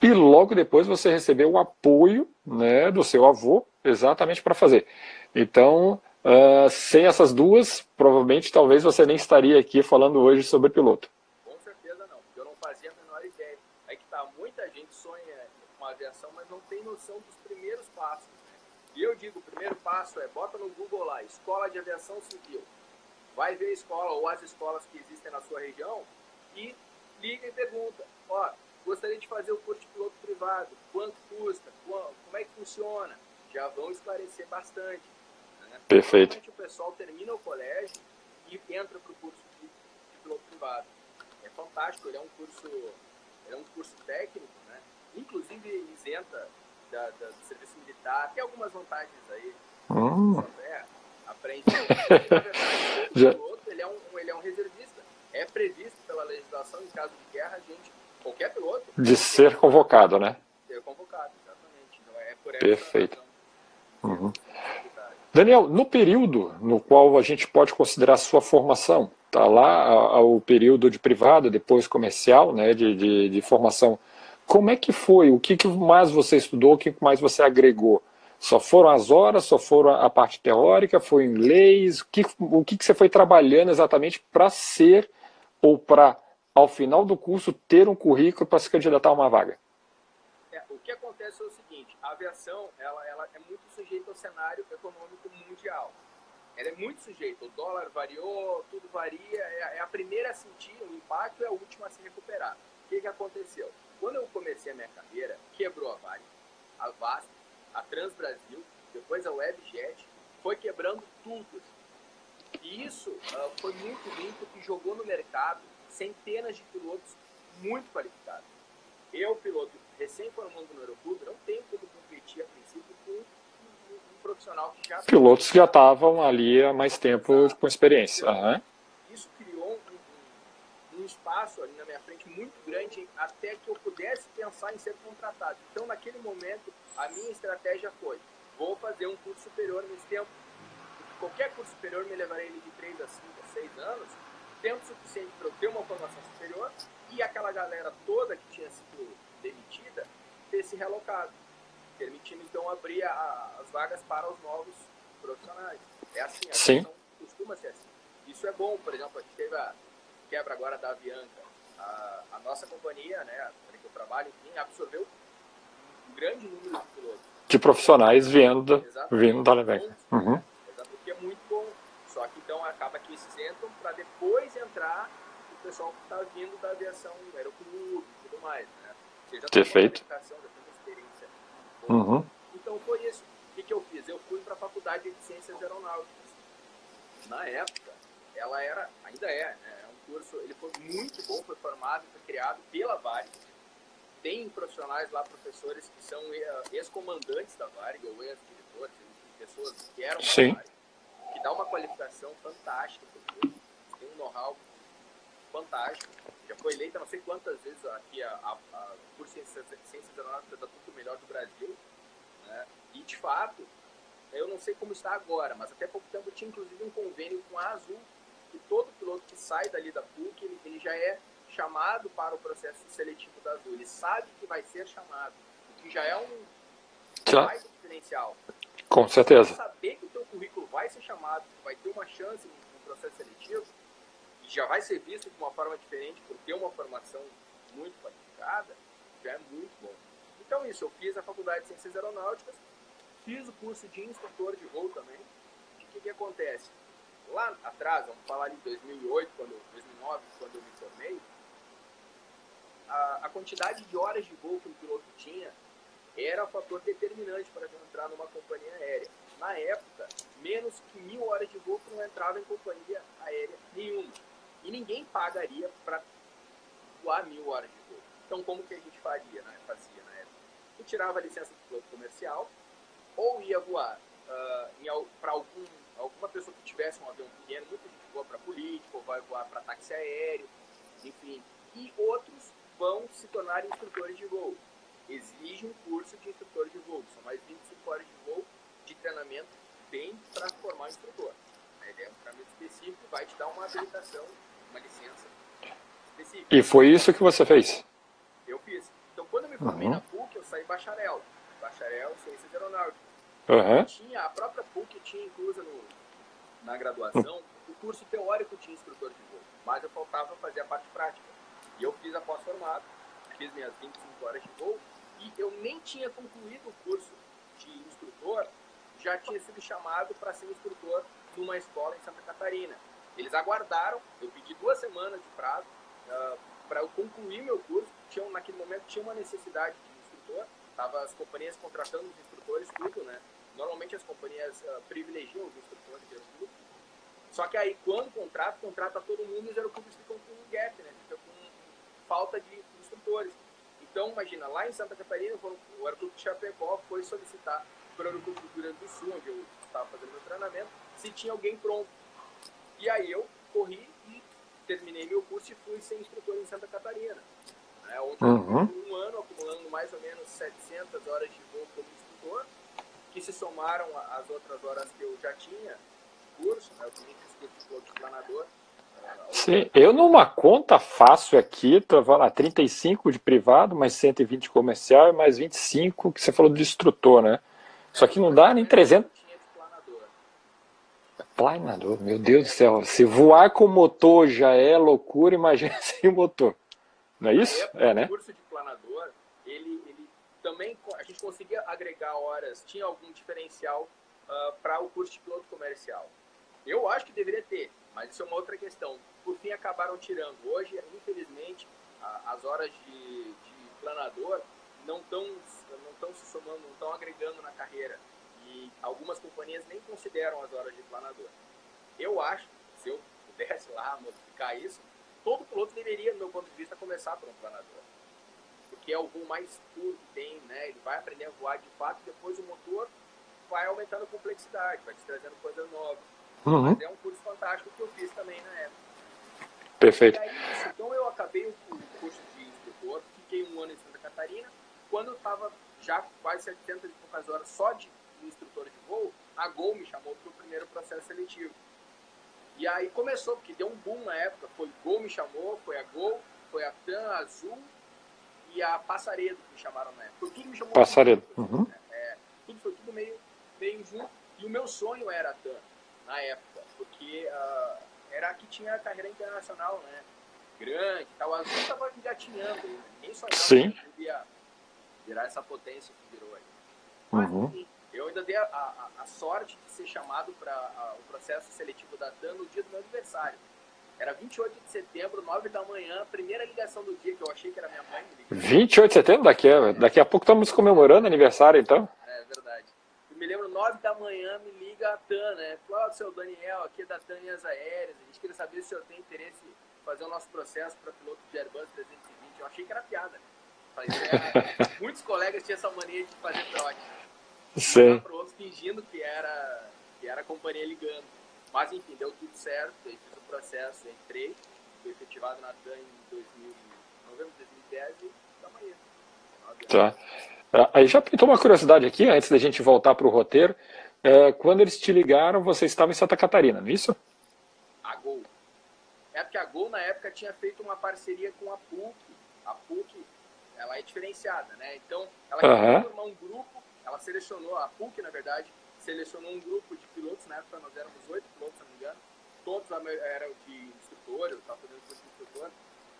e logo depois você recebeu o apoio né, do seu avô exatamente para fazer. Então, uh, sem essas duas, provavelmente talvez você nem estaria aqui falando hoje sobre piloto. Com certeza não, eu não fazia a menor ideia. É que tá, muita gente sonha com aviação, mas não tem noção dos primeiros passos. Né? E eu digo, o primeiro passo é, bota no Google lá, Escola de Aviação Civil. Vai ver a escola ou as escolas que existem na sua região e liga e pergunta, ó, gostaria de fazer o curso de piloto privado, quanto custa, como é que funciona, já vão esclarecer bastante. Perfeito. Normalmente o pessoal termina o colégio e entra para o curso de, de, piloto privado. É fantástico, ele é um curso, é um curso técnico, né? inclusive isenta da, da, do serviço militar, tem algumas vantagens aí. Hum. É, aprende. Verdade, o piloto, ele é, um, ele é um reservista. É previsto pela legislação, em caso de guerra, a gente qualquer piloto. De ser convocado, né? Ser convocado, exatamente. Então, é por Perfeito. Uhum. Daniel, no período no qual a gente pode considerar sua formação, tá lá o período de privado, depois comercial, né, de, de, de, formação, como é que foi? O que, que mais você estudou? O que mais você agregou? Só foram as horas? Só foram a parte teórica? Foi leis? O que, o que, que você foi trabalhando exatamente para ser ou para ao final do curso, ter um currículo para se candidatar a uma vaga? É, o que acontece é o aviação ela, ela é muito sujeita ao cenário econômico mundial. Ela é muito sujeita, o dólar variou, tudo varia, é, é a primeira a sentir o impacto e a última a se recuperar. O que, que aconteceu? Quando eu comecei a minha carreira, quebrou a Vale, a VASP, a Transbrasil, depois a Webjet, foi quebrando tudo. E isso uh, foi muito ruim porque jogou no mercado centenas de pilotos muito qualificados. Eu, piloto recém-formando no Aeroclube, não tenho como competir a princípio com um profissional que já... Pilotos que já estavam ali há mais tempo com experiência. Uhum. Isso criou um, um, espaço ali na minha frente muito grande até que eu pudesse pensar em ser contratado. Então, naquele momento, a minha estratégia foi, vou fazer um curso superior nesse tempo. Qualquer curso superior me levaria ele de 3 a 5 a 6 anos, tempo suficiente para eu ter uma formação superior e aquela galera toda que tinha sido demitida ter se relocado, permitindo então abrir a, as vagas para os novos profissionais. É assim, a Sim. costuma ser assim. Isso é bom, por exemplo, a gente teve a quebra agora da Avianca. A, a nossa companhia, né, que eu trabalho, enfim, absorveu um grande número de pilotos. De profissionais vindo, vindo da Avianca. Uhum. Exatamente, é muito bom só que então acaba que esses entram para depois entrar o pessoal que está vindo da aviação aeroclube e tudo mais, né? Perfeito. Uhum. Então foi isso. O que, que eu fiz? Eu fui para a Faculdade de Ciências Aeronáuticas. Na época, ela era, ainda é, né? é um curso, ele foi muito bom, foi formado, foi criado pela Varig. Tem profissionais lá, professores que são eh, ex-comandantes da Varig, ou ex-diretores, pessoas que eram da Varig que dá uma qualificação fantástica, tem um know-how fantástico. Já foi eleita não sei quantas vezes aqui a, a, a por Ciências, Ciências Aeronáuticas da Tudo Melhor do Brasil. Né? E, de fato, eu não sei como está agora, mas até pouco tempo tinha inclusive um convênio com a Azul, que todo piloto que sai dali da PUC, ele, ele já é chamado para o processo seletivo da Azul. Ele sabe que vai ser chamado, o que já é um já. mais diferencial. Com certeza. Saber que o teu currículo vai ser chamado, que vai ter uma chance no processo seletivo, já vai ser visto de uma forma diferente por ter uma formação muito qualificada, já é muito bom. Então isso, eu fiz a faculdade de Ciências Aeronáuticas, fiz o curso de instrutor de voo também. E o que, que acontece? Lá atrás, vamos falar de 2008, quando, 2009, quando eu me formei, a, a quantidade de horas de voo que o piloto tinha era um fator determinante para entrar numa companhia aérea. Na época, menos que mil horas de voo não entrava em companhia aérea nenhuma. E ninguém pagaria para voar mil horas de voo. Então, como que a gente faria, né? fazia na época? Eu tirava a licença do piloto comercial, ou ia voar uh, para algum, alguma pessoa que tivesse um avião pequeno, muita gente voa para político, ou vai voar para táxi aéreo, enfim. E outros vão se tornar instrutores de voo. Exige um curso de instrutor de voo, são mais 25 horas de voo de treinamento bem para formar instrutor. A ideia é um treinamento específico, vai te dar uma habilitação, uma licença específica. E foi isso que você fez? Eu fiz. Então, quando eu me formei uhum. na PUC, eu saí bacharel. Bacharel em Ciências Aeronáuticas. Uhum. Tinha, a própria PUC tinha inclusa no, na graduação o curso teórico de instrutor de voo, mas eu faltava fazer a parte prática. E eu fiz a pós-formado, fiz minhas 25 horas de voo, e eu nem tinha concluído o curso de instrutor, já tinha sido chamado para ser instrutor numa escola em Santa Catarina. Eles aguardaram, eu pedi duas semanas de prazo uh, ah, para eu concluir meu curso. Tinha, naquele momento tinha uma necessidade de instrutor, tava as companhias contratando os instrutores, tudo, né? Normalmente as companhias uh, privilegiam os instrutores de tudo. Só que aí, quando contrata, contrata todo mundo e os aeroclubes ficam com um gap, né? Ficam com falta de instrutores. Então, imagina, lá em Santa Catarina, o aeroclube de Chapecó foi solicitar para o aeroclube do Rio Grande do Sul, onde eu estava fazendo meu treinamento, se tinha alguém pronto. E aí eu corri e terminei meu curso e fui ser instrutor em Santa Catarina. Né? Onde uhum. eu um ano acumulando mais ou menos 700 horas de voo como instrutor, que se somaram às outras horas que eu já tinha curso, né? eu também fiz curso de piloto de planador. Né? Sim, eu numa conta fácil aqui, tava lá 35 de privado, mais 120 de comercial e mais 25 que você falou de instrutor, né? Só que não dá nem 300. Planador, meu Deus do céu. Se voar com motor já é loucura, imagina sem motor. Não é isso? Época, é, né? O curso de planador, ele, ele também, a gente conseguia agregar horas, tinha algum diferencial uh, para o curso de piloto comercial. Eu acho que deveria ter, mas isso é uma outra questão. Por fim, acabaram tirando. Hoje, infelizmente, a, as horas de, de planador não estão não tão se somando, não estão agregando na carreira e algumas companhias nem consideram as horas de planador. Eu acho, se eu pudesse lá modificar isso, todo piloto deveria, do meu ponto de vista, começar por um planador. Porque é o voo mais puro que tem, né? Ele vai aprender a voar de fato, depois o motor vai aumentando a complexidade, vai te trazendo coisas novas. Uhum. Mas é um curso fantástico que eu fiz também na época. Perfeito. Aí, então eu acabei o curso de instrutor, fiquei um ano em Santa Catarina. Quando eu estava já quase 700 e poucas horas só de de voo, a Gol me chamou para o primeiro processo seletivo. E aí começou, porque deu um boom na época. Foi Gol me chamou, foi a Gol, foi a TAM, a Azul e a Passaredo que me chamaram na época. Tudo me chamou. Passaredo. Uhum. Né? É, tudo foi tudo meio, meio junto. E o meu sonho era a TAM na época, porque uh, era a que tinha a carreira internacional, né? Grande e tal. A Azul estava engatinhando, ninguém sonhava Sim. que podia virar essa potência que virou aí. Mas, uhum. enfim, eu ainda dei a, a, a sorte de ser chamado para o processo seletivo da TAN no dia do meu aniversário. Era 28 de setembro, 9 da manhã, primeira ligação do dia que eu achei que era minha mãe. 28 de setembro? Daqui a, daqui a pouco estamos comemorando aniversário, então. É verdade. Eu me lembro, 9 da manhã, me liga a TAN, né? É o seu Daniel, aqui é da TAN Linhas Aéreas. A gente queria saber se o senhor tem interesse em fazer o nosso processo para piloto de Airbus 320. Eu achei que era piada. Era... Muitos colegas tinham essa mania de fazer trote. Sim. Para outros fingindo que era, que era a companhia ligando. Mas enfim, deu tudo certo, aí fiz o processo, entrei, fui efetivado na TAN em 2000, novembro de 2010 e estamos aí. Tá. Ah, aí já pintou uma curiosidade aqui, antes da gente voltar para o roteiro. é, quando eles te ligaram, você estava em Santa Catarina, não é isso? A Gol. É porque a Gol, na época, tinha feito uma parceria com a PUC. A PUC, ela é diferenciada, né? Então, ela uhum. formar um grupo, ela selecionou, a PUC, na verdade, selecionou um grupo de pilotos, na época nós éramos oito pilotos, se não me engano, todos eram de instrutor, eu estava fazendo curso de instrutor,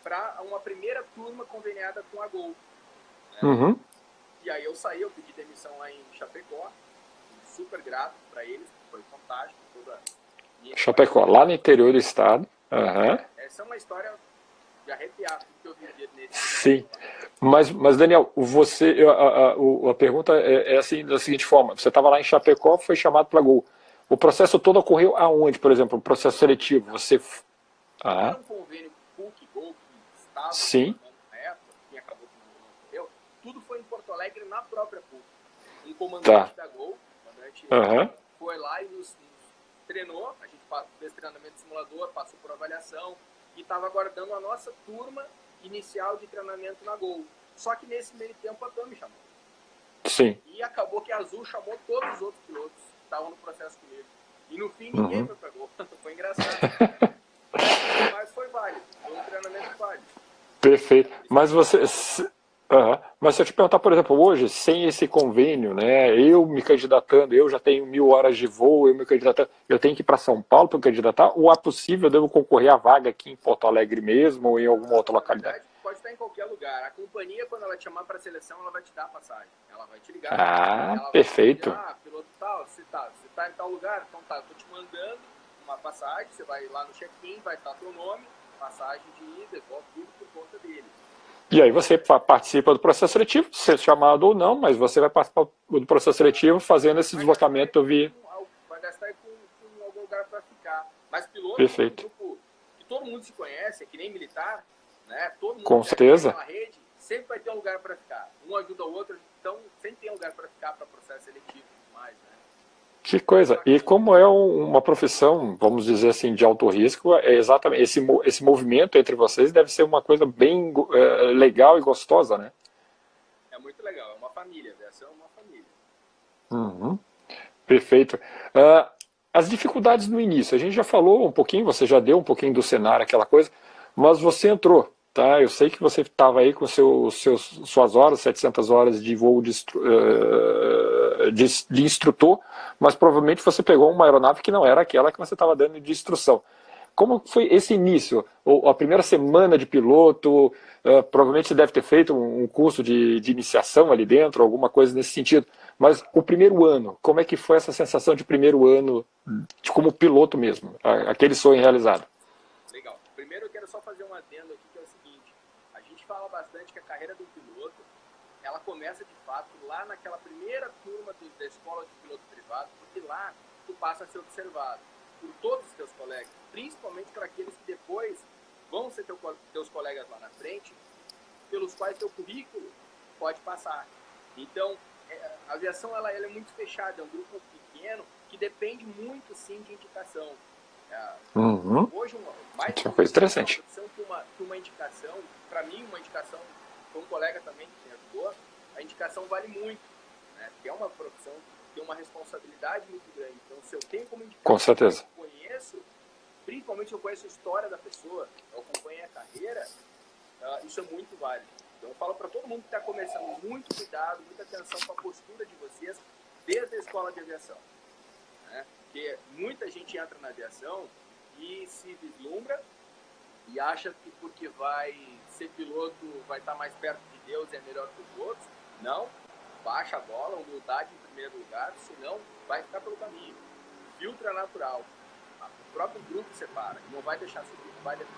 para uma primeira turma conveniada com a Gol. Né? Uhum. E aí eu saí, eu pedi demissão lá em Chapecó, super grato para eles, foi fantástico. Toda Chapecó, lá no interior do estado. Uhum. Essa é uma história de arrepiar que eu vivi nesse. Sim. Mas, mas Daniel, você, a, a, a pergunta é, é, assim, da seguinte forma: você estava lá em Chapecó, foi chamado para Gol. O processo todo ocorreu aonde, por exemplo, o processo seletivo? Você. Ah. um convênio PUC Gol que estava Sim. na época, que acabou que não tudo foi em Porto Alegre na própria PUC. Um comandante tá. da Gol gente uhum. foi lá e nos, nos, treinou, a gente fez treinamento de simulador, passou por avaliação e estava aguardando a nossa turma inicial de treinamento na Gol. Só que nesse meio tempo a TAM me chamou. Sim. E acabou que a Azul chamou todos os outros pilotos que estavam no processo comigo. E no fim ninguém uhum. foi pra Gol. foi engraçado. Mas foi válido. Foi um treinamento válido. Perfeito. Mas você. Uhum. Mas se eu te perguntar, por exemplo, hoje, sem esse convênio, né, eu me candidatando, eu já tenho mil horas de voo, eu me candidatando, eu tenho que ir para São Paulo para candidatar, ou é possível eu devo concorrer à vaga aqui em Porto Alegre mesmo ou em alguma outra localidade? Pode estar em qualquer lugar. A companhia, quando ela te chamar para a seleção, ela vai te dar a passagem. Ela vai te ligar. Ah, perfeito. ah, piloto tal, você está você tá em tal lugar, então tá, tô te mandando uma passagem, você vai lá no check-in, vai estar teu nome, passagem de ida, volta tudo por conta dele. E aí você participa do processo seletivo, ser chamado ou não, mas você vai participar do processo seletivo fazendo esse deslocamento via. Vai gastar com, com algum lugar para ficar. Mas piloto Perfeito. É um grupo que todo mundo se conhece, é que nem militar, né? Todo mundo com certeza. rede, sempre vai ter um lugar para ficar. Um ajuda o outro, então sempre tem um lugar para ficar para processo seletivo. Que coisa! E como é uma profissão, vamos dizer assim, de alto risco, é exatamente esse, esse movimento entre vocês deve ser uma coisa bem é, legal e gostosa, né? É muito legal, é uma família, essa é uma família. Uhum. Perfeito. Uh, as dificuldades no início, a gente já falou um pouquinho, você já deu um pouquinho do cenário, aquela coisa, mas você entrou, tá? Eu sei que você estava aí com seu, seus, suas horas, 700 horas de voo de, uh, de, de, instrutor, mas provavelmente você pegou uma aeronave que não era aquela que você estava dando de instrução. Como foi esse início? Ou a primeira semana de piloto, uh, provavelmente você deve ter feito um, curso de, de iniciação ali dentro, alguma coisa nesse sentido. Mas o primeiro ano, como é que foi essa sensação de primeiro ano de, como piloto mesmo, aquele sonho realizado? Legal. Primeiro eu quero só fazer um adendo aqui fala bastante que a carreira do piloto, ela começa de lá naquela primeira turma do, da escola de piloto privado, porque lá tu passa a ser observado por todos os teus colegas, principalmente por aqueles que depois vão ser teu, teus colegas lá na frente, pelos quais teu currículo pode passar. Então, é, a aviação ela, ela, é muito fechada, é um grupo pequeno que depende muito sim de indicação. É, uhum. Hoje, uma, mais uma coisa interessante. Que uma, que uma indicação para mim, uma indicação, foi um colega também que me ajudou, a indicação vale muito, né? Porque é uma profissão que tem uma responsabilidade muito grande. Então, se eu tenho como indicação, Com certeza. eu conheço, principalmente eu conheço a história da pessoa, eu acompanho a carreira, uh, isso é muito válido. Então, eu falo para todo mundo que está começando, muito cuidado, muita atenção com a postura de vocês, desde a escola de aviação. Né? Porque muita gente entra na aviação e se vislumbra e acha que porque vai ser piloto vai estar mais perto de Deus e é melhor que os outros. Não, baixa a bola, humildade em primeiro lugar, senão vai ficar pelo caminho. Filtro é natural. O próprio grupo separa, não vai deixar subir, não vai deixar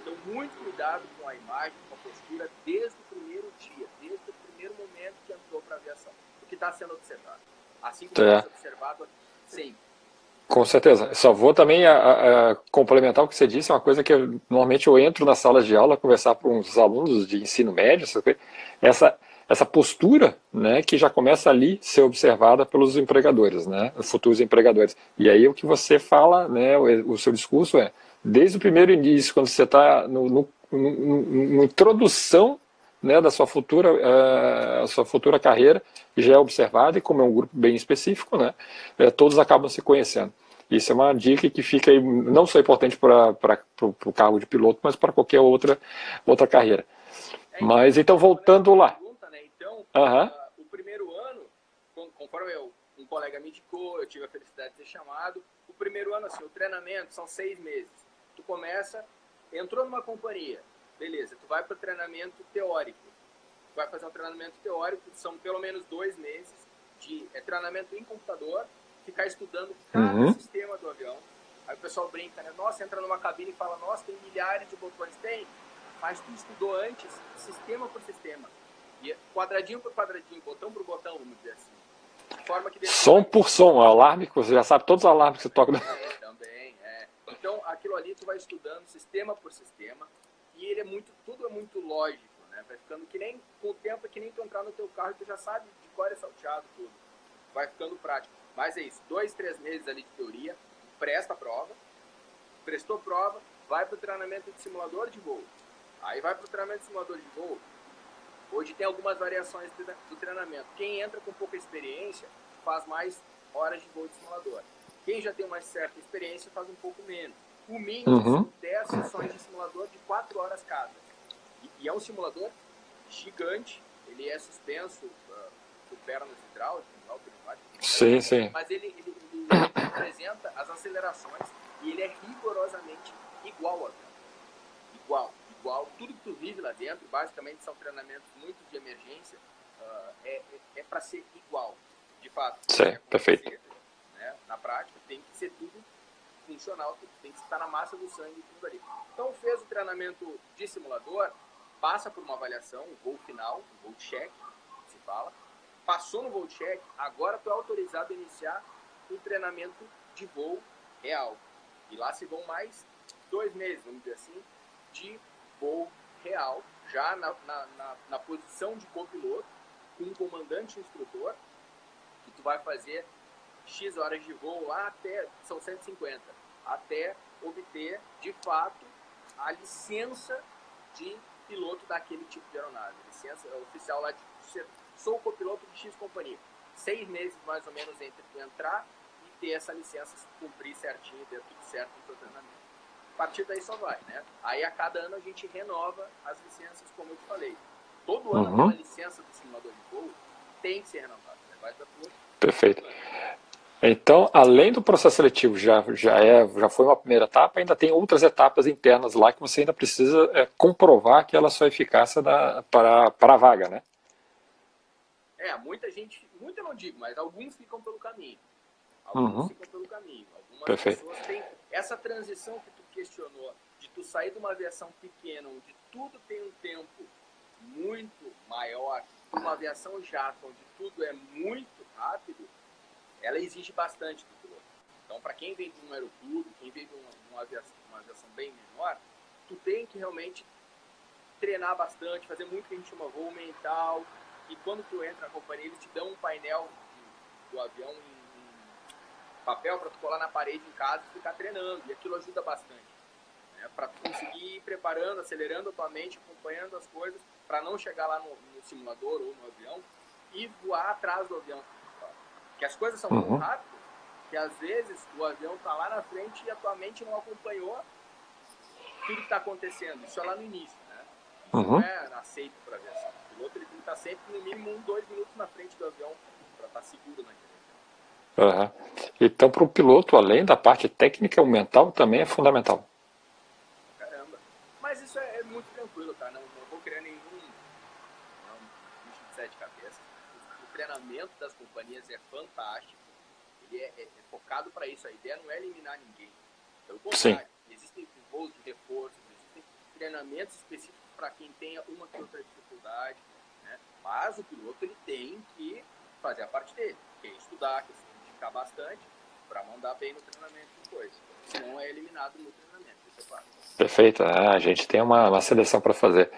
Então, muito cuidado com a imagem, com a postura, desde o primeiro dia, desde o primeiro momento que entrou para a aviação. O que está sendo observado. Assim como é. está observado sempre. Com certeza. Só vou também a, a, complementar o que você disse, é uma coisa que eu, normalmente eu entro nas salas de aula conversar com os alunos de ensino médio, essa, essa postura né, que já começa ali a ser observada pelos empregadores, né, futuros empregadores. E aí o que você fala, né, o, o seu discurso é, desde o primeiro início, quando você está no, introdução né, da sua futura, uh, sua futura carreira já é observada e como é um grupo bem específico, né, uh, todos acabam se conhecendo. Isso é uma dica que fica aí, não só importante para o cargo de piloto, mas para qualquer outra, outra carreira. É, mas então, voltando lá. Então, uh, o primeiro ano, conforme eu, um colega me indicou, eu tive a felicidade de ser chamado, o primeiro ano, assim, o treinamento são seis meses. Tu começa, entrou numa companhia, beleza, tu vai para o treinamento teórico. Tu vai fazer um treinamento teórico, são pelo menos dois meses de é, treinamento em computador, ficar estudando cada uhum. sistema do avião. Aí o pessoal brinca, né? Nossa, entra numa cabine e fala, nossa, tem milhares de botões. Tem, mas tu estudou antes, sistema por sistema. Quadradinho por quadradinho, botão por botão, vamos dizer assim. De forma que som por som, alarme, você já sabe todos os alarmes que você toca. É, também, é. Então, aquilo ali tu vai estudando sistema por sistema e ele é muito, tudo é muito lógico, né? Vai ficando que nem, com o tempo, é que nem tu entrar no teu carro e tu já sabe de cor é salteado tudo. Vai ficando prático. Mas é isso, dois, três meses ali de teoria, presta a prova, prestou prova, vai para o treinamento de simulador de voo. Aí vai para o treinamento de simulador de voo. Hoje tem algumas variações do treinamento. Quem entra com pouca experiência faz mais horas de voo de simulador. Quem já tem uma certa experiência faz um pouco menos. O mínimo uhum. são 10 sessões de simulador de 4 horas cada. E, e, é um simulador gigante, ele é suspenso uh, por pernas hidráulicas, Sim, sim. Mas ele, ele, ele apresenta as acelerações e ele é rigorosamente igual ao avião. Igual, igual. Tudo que tu vive lá dentro, basicamente são treinamentos muito de emergência, uh, é, é, é para ser igual, de fato. Sim, perfeito. Né? Na prática, tem que ser tudo funcional, tem que estar na massa do sangue tudo ali. Então, fez o treinamento de simulador, passa por uma avaliação, um voo final, um voo check, se fala, passou no voo check, agora tu é autorizado a iniciar um treinamento de voo real. E lá se vão mais dois meses, vamos dizer assim, de voo real, já na, na, na, na posição de copiloto, com um comandante instrutor, que tu vai fazer X horas de voo lá até, são 150, até obter, de fato, a licença de piloto daquele tipo de aeronave. Licença oficial lá de sou copiloto de X companhia. Seis meses mais ou menos entre entrar e ter essa licença, cumprir certinho, ter tudo certo no teu treinamento. A partir daí só vai, né? Aí a cada ano a gente renova as licenças, como eu te falei. Todo ano uhum. a licença do simulador de voo tem que ser renovada. Né? Vai. Perfeito. Então, além do processo seletivo já, já, é, já foi uma primeira etapa, ainda tem outras etapas internas lá que você ainda precisa é, comprovar que ela sua eficácia da, para, para a vaga, né? É, muita gente, muita não digo, mas alguns ficam pelo caminho. Alguns uhum. ficam pelo caminho. Algumas Perfeito. pessoas têm essa transição que tu questionou, de tu sair de uma aviação pequena, onde tudo tem um tempo muito maior, uma aviação jato, onde tudo é muito rápido, ela exige bastante do piloto. Então, para quem vem de um aeroclube, quem vem de uma, uma, aviação, uma aviação bem menor, tu tem que realmente treinar bastante, fazer muito que a gente chama voo mental, e quando tu entra na companhia, eles te dão um painel do avião em papel para tu colar na parede em casa e ficar treinando. E aquilo ajuda bastante. Né? Para tu conseguir ir preparando, acelerando a tua mente, acompanhando as coisas, para não chegar lá no, no, simulador ou no avião e voar atrás do avião. Que as coisas são uhum. tão rápidas que às vezes o avião está lá na frente e a tua mente não acompanhou tudo que está acontecendo. Isso é lá no início, né? Isso uhum. não é aceito para aviação piloto ele tem que estar sempre no mínimo um, dois minutos na frente do avião para estar seguro na direção. Uhum. Então, para o piloto, além da parte técnica, o mental também é fundamental. Caramba. Mas isso é, é muito tranquilo, tá? Não, não vou criar nenhum bicho de sete cabeças. O treinamento das companhias é fantástico. Ele é, é, é focado para isso. A ideia não é eliminar ninguém. Pelo contrário, Sim. existem voos de reforço, existem treinamentos específicos para quem tenha uma que outra dificuldade, né? Mas o piloto ele tem que fazer a parte dele, que é estudar, que é dedicar bastante para mandar bem no treinamento depois. Senão é eliminado no treinamento, é. Perfeito, ah, a gente tem uma, uma seleção para fazer.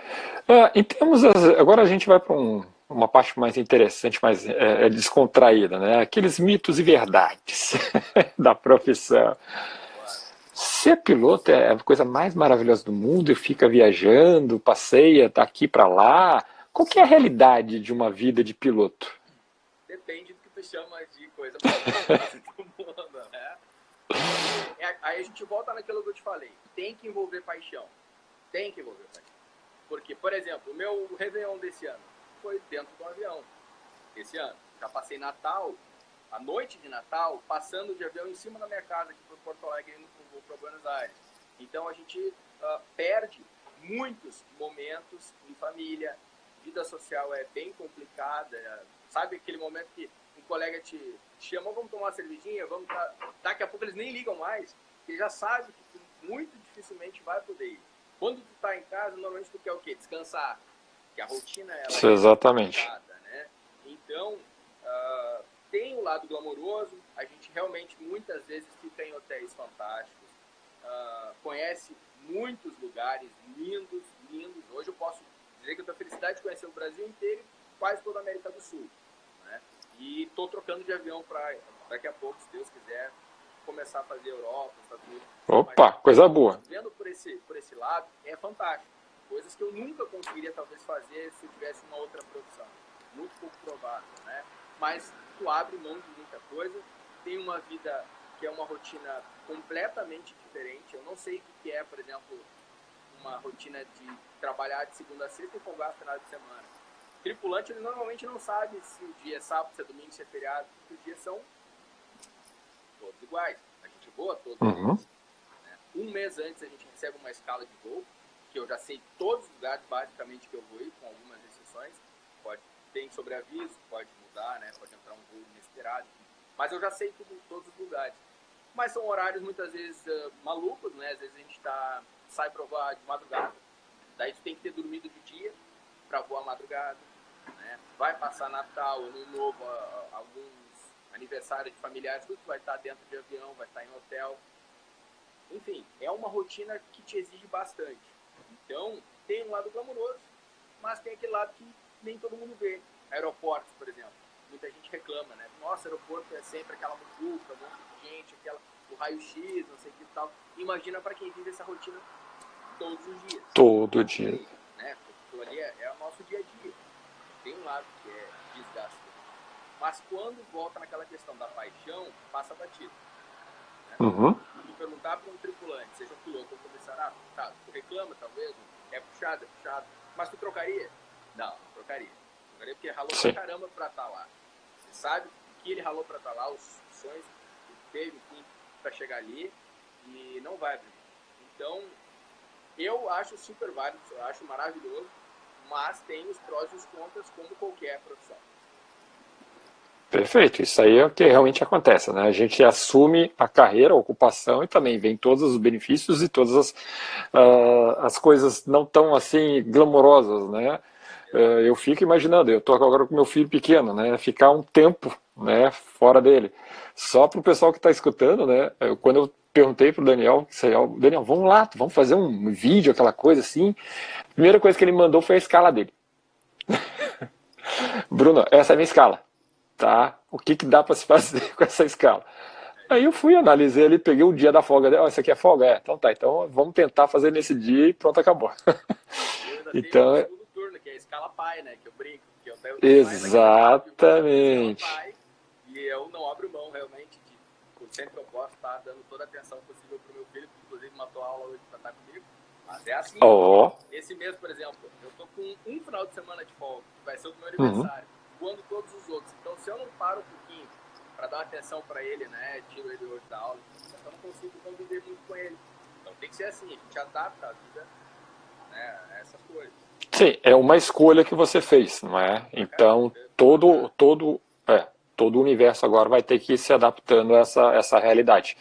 Ah, agora a gente vai para um, uma parte mais interessante, mais é, é, descontraída, né? Aqueles mitos e verdades da profissão. ser piloto é a coisa mais maravilhosa do mundo e fica viajando, passeia daqui para lá. Qual que é a realidade de uma vida de piloto? Depende tu chama de coisa do mundo, né? É, aí a gente volta naquilo que eu te falei. Tem que envolver paixão. Tem que envolver paixão. Porque, por exemplo, o meu Réveillon desse ano foi dentro do avião. Esse ano. Já passei Natal, a noite de Natal, passando de avião em cima da minha casa aqui para Porto Alegre, indo para Buenos Aires. Então a gente uh, perde muitos momentos em família. Vida social é bem complicada. Sabe aquele momento que colega te chama, vamos tomar uma cervejinha, vamos pra... daqui a pouco eles nem ligam mais, ele já sabe que muito dificilmente vai poder ir. Quando tu tá em casa, normalmente tu quer o quê? Descansar. Que a rotina ela Sim, é exatamente. né? Então, uh, tem o um lado glamouroso, a gente realmente muitas vezes fica em hotéis fantásticos, uh, conhece muitos lugares lindos, lindos. Hoje eu posso dizer que eu tenho a felicidade de conhecer o Brasil inteiro quase toda a América do Sul. E estou trocando de avião para daqui a pouco, se Deus quiser, começar a fazer Europa, Estados Unidos. Opa, Mas, coisa boa. Vendo por esse, por esse lado, é fantástico. Coisas que eu nunca conseguiria talvez fazer se eu tivesse uma outra profissão. Muito pouco provável, né? Mas tu abre mão de muita coisa, tem uma vida que é uma rotina completamente diferente. Eu não sei o que é, por exemplo, uma rotina de trabalhar de segunda a sexta e folgar final de semana. Tripulante ele normalmente não sabe se o dia é sábado, se é domingo, se é feriado, porque os dias são todos iguais. A gente voa todos uhum. Né? Um mês antes a gente recebe uma escala de voo, que eu já sei todos os lugares basicamente que eu vou ir, com algumas exceções. Pode, tem sobreaviso, pode mudar, né? pode entrar um voo inesperado. Mas eu já sei tudo, todos os lugares. Mas são horários muitas vezes uh, malucos, né? Às vezes a gente tá, sai para voar de madrugada, daí tu tem que ter dormido de dia para voar madrugada. Né? Vai passar Natal, Ano Novo, alguns aniversário de familiares, tudo vai estar dentro de avião, vai estar em hotel. Enfim, é uma rotina que te exige bastante. Então, tem um lado glamouroso, mas tem aquele lado que nem todo mundo vê. Aeroportos, por exemplo. Muita gente reclama, né? Nossa, aeroporto é sempre aquela muvuca, um monte de gente, aquela, o raio-x, não sei o que e tal. Imagina para quem vive essa rotina todos os dias. Todo dia. Né? Aquilo ali é, é o nosso dia a dia. Tem um lado que é desgaste mas quando volta naquela questão da paixão, passa batido. Né? Uhum. Tu perguntar para um tripulante, seja um piloto ou comissário, ah, tá, tu reclama talvez, é puxado, é puxado, mas tu trocaria? Não, não trocaria. Trocaria porque ralou Sim. pra caramba pra estar lá. Você sabe que ele ralou pra estar tá lá, os sonhos que teve, pra chegar ali, e não vai abrir. Então, eu acho super válido, eu acho maravilhoso, mas tem os prós e os contras como qualquer profissão. Perfeito, isso aí é o que realmente acontece, né? A gente assume a carreira, a ocupação e também vem todos os benefícios e todas as, uh, as coisas não tão assim glamorosas, né? Uh, eu fico imaginando, eu estou agora com meu filho pequeno, né? Ficar um tempo, né? Fora dele. Só para o pessoal que está escutando, né? Eu, quando eu perguntei para o Daniel, Daniel, vamos lá, vamos fazer um vídeo, aquela coisa assim. A primeira coisa que ele mandou foi a escala dele. Bruno, essa é a minha escala tá? O que, que dá para se fazer com essa escala? Aí eu fui, analisei ali, peguei o dia da folga dele. Oh, isso aqui é folga? É, então tá, então vamos tentar fazer nesse dia e pronto, acabou. então, é turno, que é a escala pai, né? Que eu brinco. Que eu tenho Exatamente. Pai, e eu não abro mão realmente sempre que eu posso, estar tá, dando toda a atenção possível pro meu filho, que inclusive matou aula hoje para estar comigo. Mas é assim. Oh. Esse mês, por exemplo, eu tô com um final de semana de folga, que vai ser o meu uhum. aniversário. Uhum quando todos os outros. Então, se eu não paro um pouquinho para dar atenção para ele, né, tiro ele hoje da aula, eu não consigo conviver muito com ele. Então, tem que ser assim, a gente adapta a vida né, a essas coisas. Sim, é uma escolha que você fez, não é? Então, todo, todo, é, todo o universo agora vai ter que ir se adaptando a essa, essa realidade.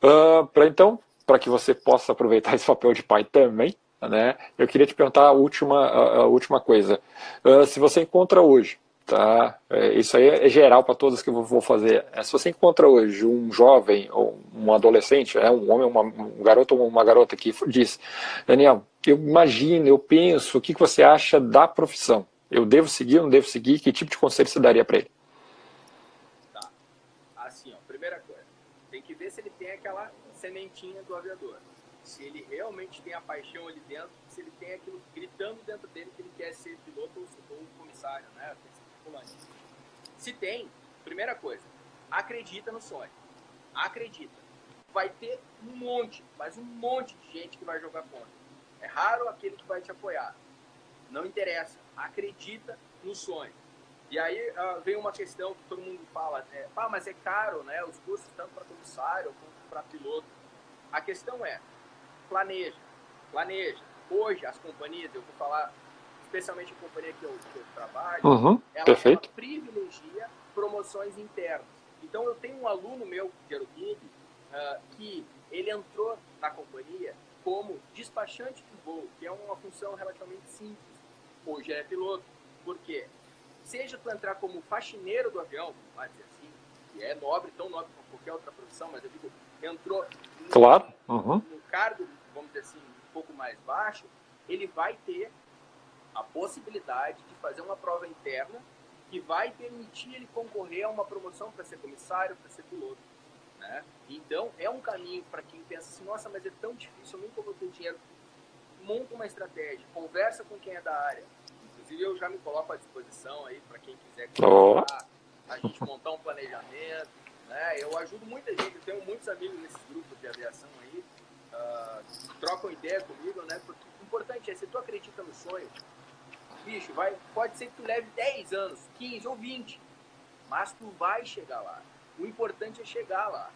Uh, então, para que você possa aproveitar esse papel de pai também, né? Eu queria te perguntar a última, a, a última coisa. Uh, se você encontra hoje Tá? É, isso aí é geral para todas que eu vou fazer. É, se você encontra hoje um jovem ou um adolescente, é, um homem, uma, um garoto ou uma garota que diz, Daniel, eu imagino, eu penso, o que, que você acha da profissão? Eu devo seguir, não devo seguir? Que tipo de conselho você daria para ele? Tá. Assim, ó, primeira coisa, tem que ver se ele tem aquela sementinha do aviador. Se ele realmente tem a paixão ali dentro, se ele tem aquilo gritando dentro dele que ele quer ser piloto ou, ou comissário, né? Se tem, primeira coisa, acredita no sonho. Acredita. Vai ter um monte, mas um monte de gente que vai jogar contra. É raro aquele que vai te apoiar. Não interessa. Acredita no sonho. E aí uh, vem uma questão que todo mundo fala, é, ah, mas é caro, né? Os custos tanto para comissário quanto para piloto. A questão é, planeja, planeja. Hoje as companhias, eu vou falar especialmente a companhia que eu, que eu trabalho, uhum, ela, perfeito. ela privilegia promoções internas. Então eu tenho um aluno meu de aeroclube uh, que ele entrou na companhia como despachante de voo, que é uma função relativamente simples. Hoje é piloto. Por quê? Seja tu entrar como faxineiro do avião, vai dizer assim, que é nobre, tão nobre como qualquer outra profissão, mas eu digo, entrou no, claro. uhum. no cargo, vamos dizer assim, um pouco mais baixo, ele vai ter a possibilidade de fazer uma prova interna que vai permitir ele concorrer a uma promoção para ser comissário, para ser piloto. Né? Então, é um caminho para quem pensa assim, nossa, mas é tão difícil, eu nunca vou ter dinheiro. Monta uma estratégia, conversa com quem é da área. Inclusive, eu já me coloco à disposição aí para quem quiser conversar, a gente montar um planejamento. Né? Eu ajudo muita gente, eu tenho muitos amigos nesses grupos de aviação aí, uh, trocam ideia comigo, né? Porque o importante é, se tu acredita no sonho, bicho, vai, pode ser que tu leve 10 anos, 15 ou 20, mas tu vai chegar lá. O importante é chegar lá.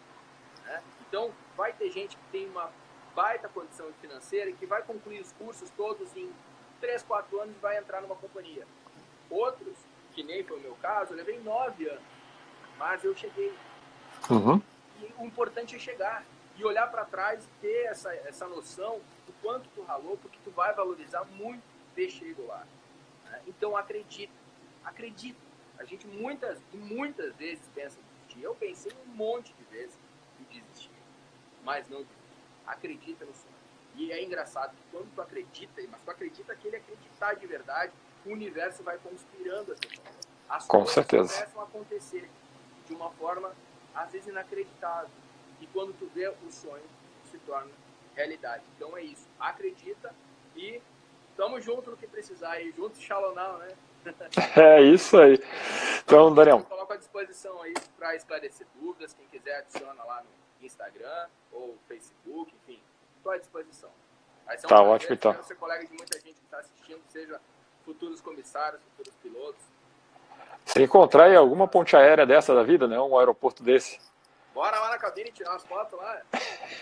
Né? Então, vai ter gente que tem uma baita condição financeira e que vai concluir os cursos todos em 3, 4 anos e vai entrar numa companhia. Outros, que nem foi o meu caso, eu levei 9 anos, mas eu cheguei. Uhum. E o importante é chegar e olhar para trás e ter essa, essa noção do quanto tu ralou, porque tu vai valorizar muito ter chego lá. Né? Então acredita, acredita. A gente muitas e muitas vezes pensa em desistir. Eu pensei um monte de vezes em desistir, mas não desisti. Acredita no sonho. E é engraçado que quando tu acredita, mas tu acredita que ele acreditar de verdade, o universo vai conspirando essa forma. As Com coisas certeza. começam a acontecer de uma forma, às vezes, inacreditável. E quando tu vê o sonho, se torna realidade. Então é isso. Acredita e Tamo junto no que precisar aí, juntos Shalonau, né? É isso aí. Então, Daniel. Coloco à disposição aí para esclarecer dúvidas. Quem quiser, adiciona lá no Instagram ou Facebook, enfim. Estou à disposição. Vai ser um tá prazer, ótimo, então. Ser colega de muita gente que está assistindo, seja futuros comissários, futuros pilotos. Se encontrar aí alguma ponte aérea dessa da vida, né? Um aeroporto desse. Bora lá na cabine tirar umas fotos lá.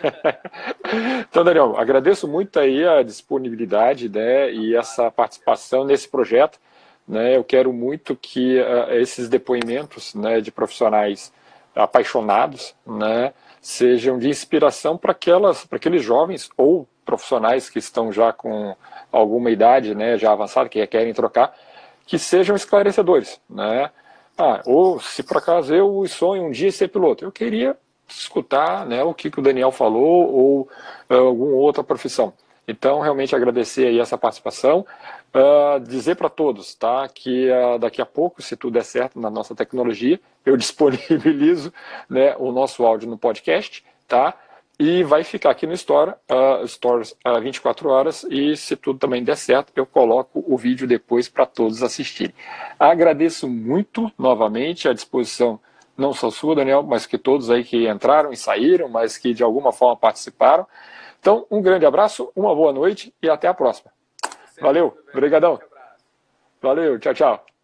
então, Daniel, agradeço muito aí a disponibilidade né, e essa participação nesse projeto. Né, eu quero muito que uh, esses depoimentos né, de profissionais apaixonados né, sejam de inspiração para aqueles jovens ou profissionais que estão já com alguma idade né, já avançada, que querem trocar, que sejam esclarecedores. Né? Ah, ou se por acaso eu sonho um dia ser piloto, eu queria escutar né, o que, que o Daniel falou ou uh, alguma outra profissão. Então, realmente agradecer aí essa participação. Uh, dizer para todos tá, que uh, daqui a pouco, se tudo der certo na nossa tecnologia, eu disponibilizo né, o nosso áudio no podcast, tá? E vai ficar aqui no Store, uh, Stores uh, 24 horas. E se tudo também der certo, eu coloco o vídeo depois para todos assistirem. Agradeço muito novamente a disposição, não só sua, Daniel, mas que todos aí que entraram e saíram, mas que de alguma forma participaram. Então, um grande abraço, uma boa noite e até a próxima. Valeu, obrigadão. Valeu, tchau, tchau.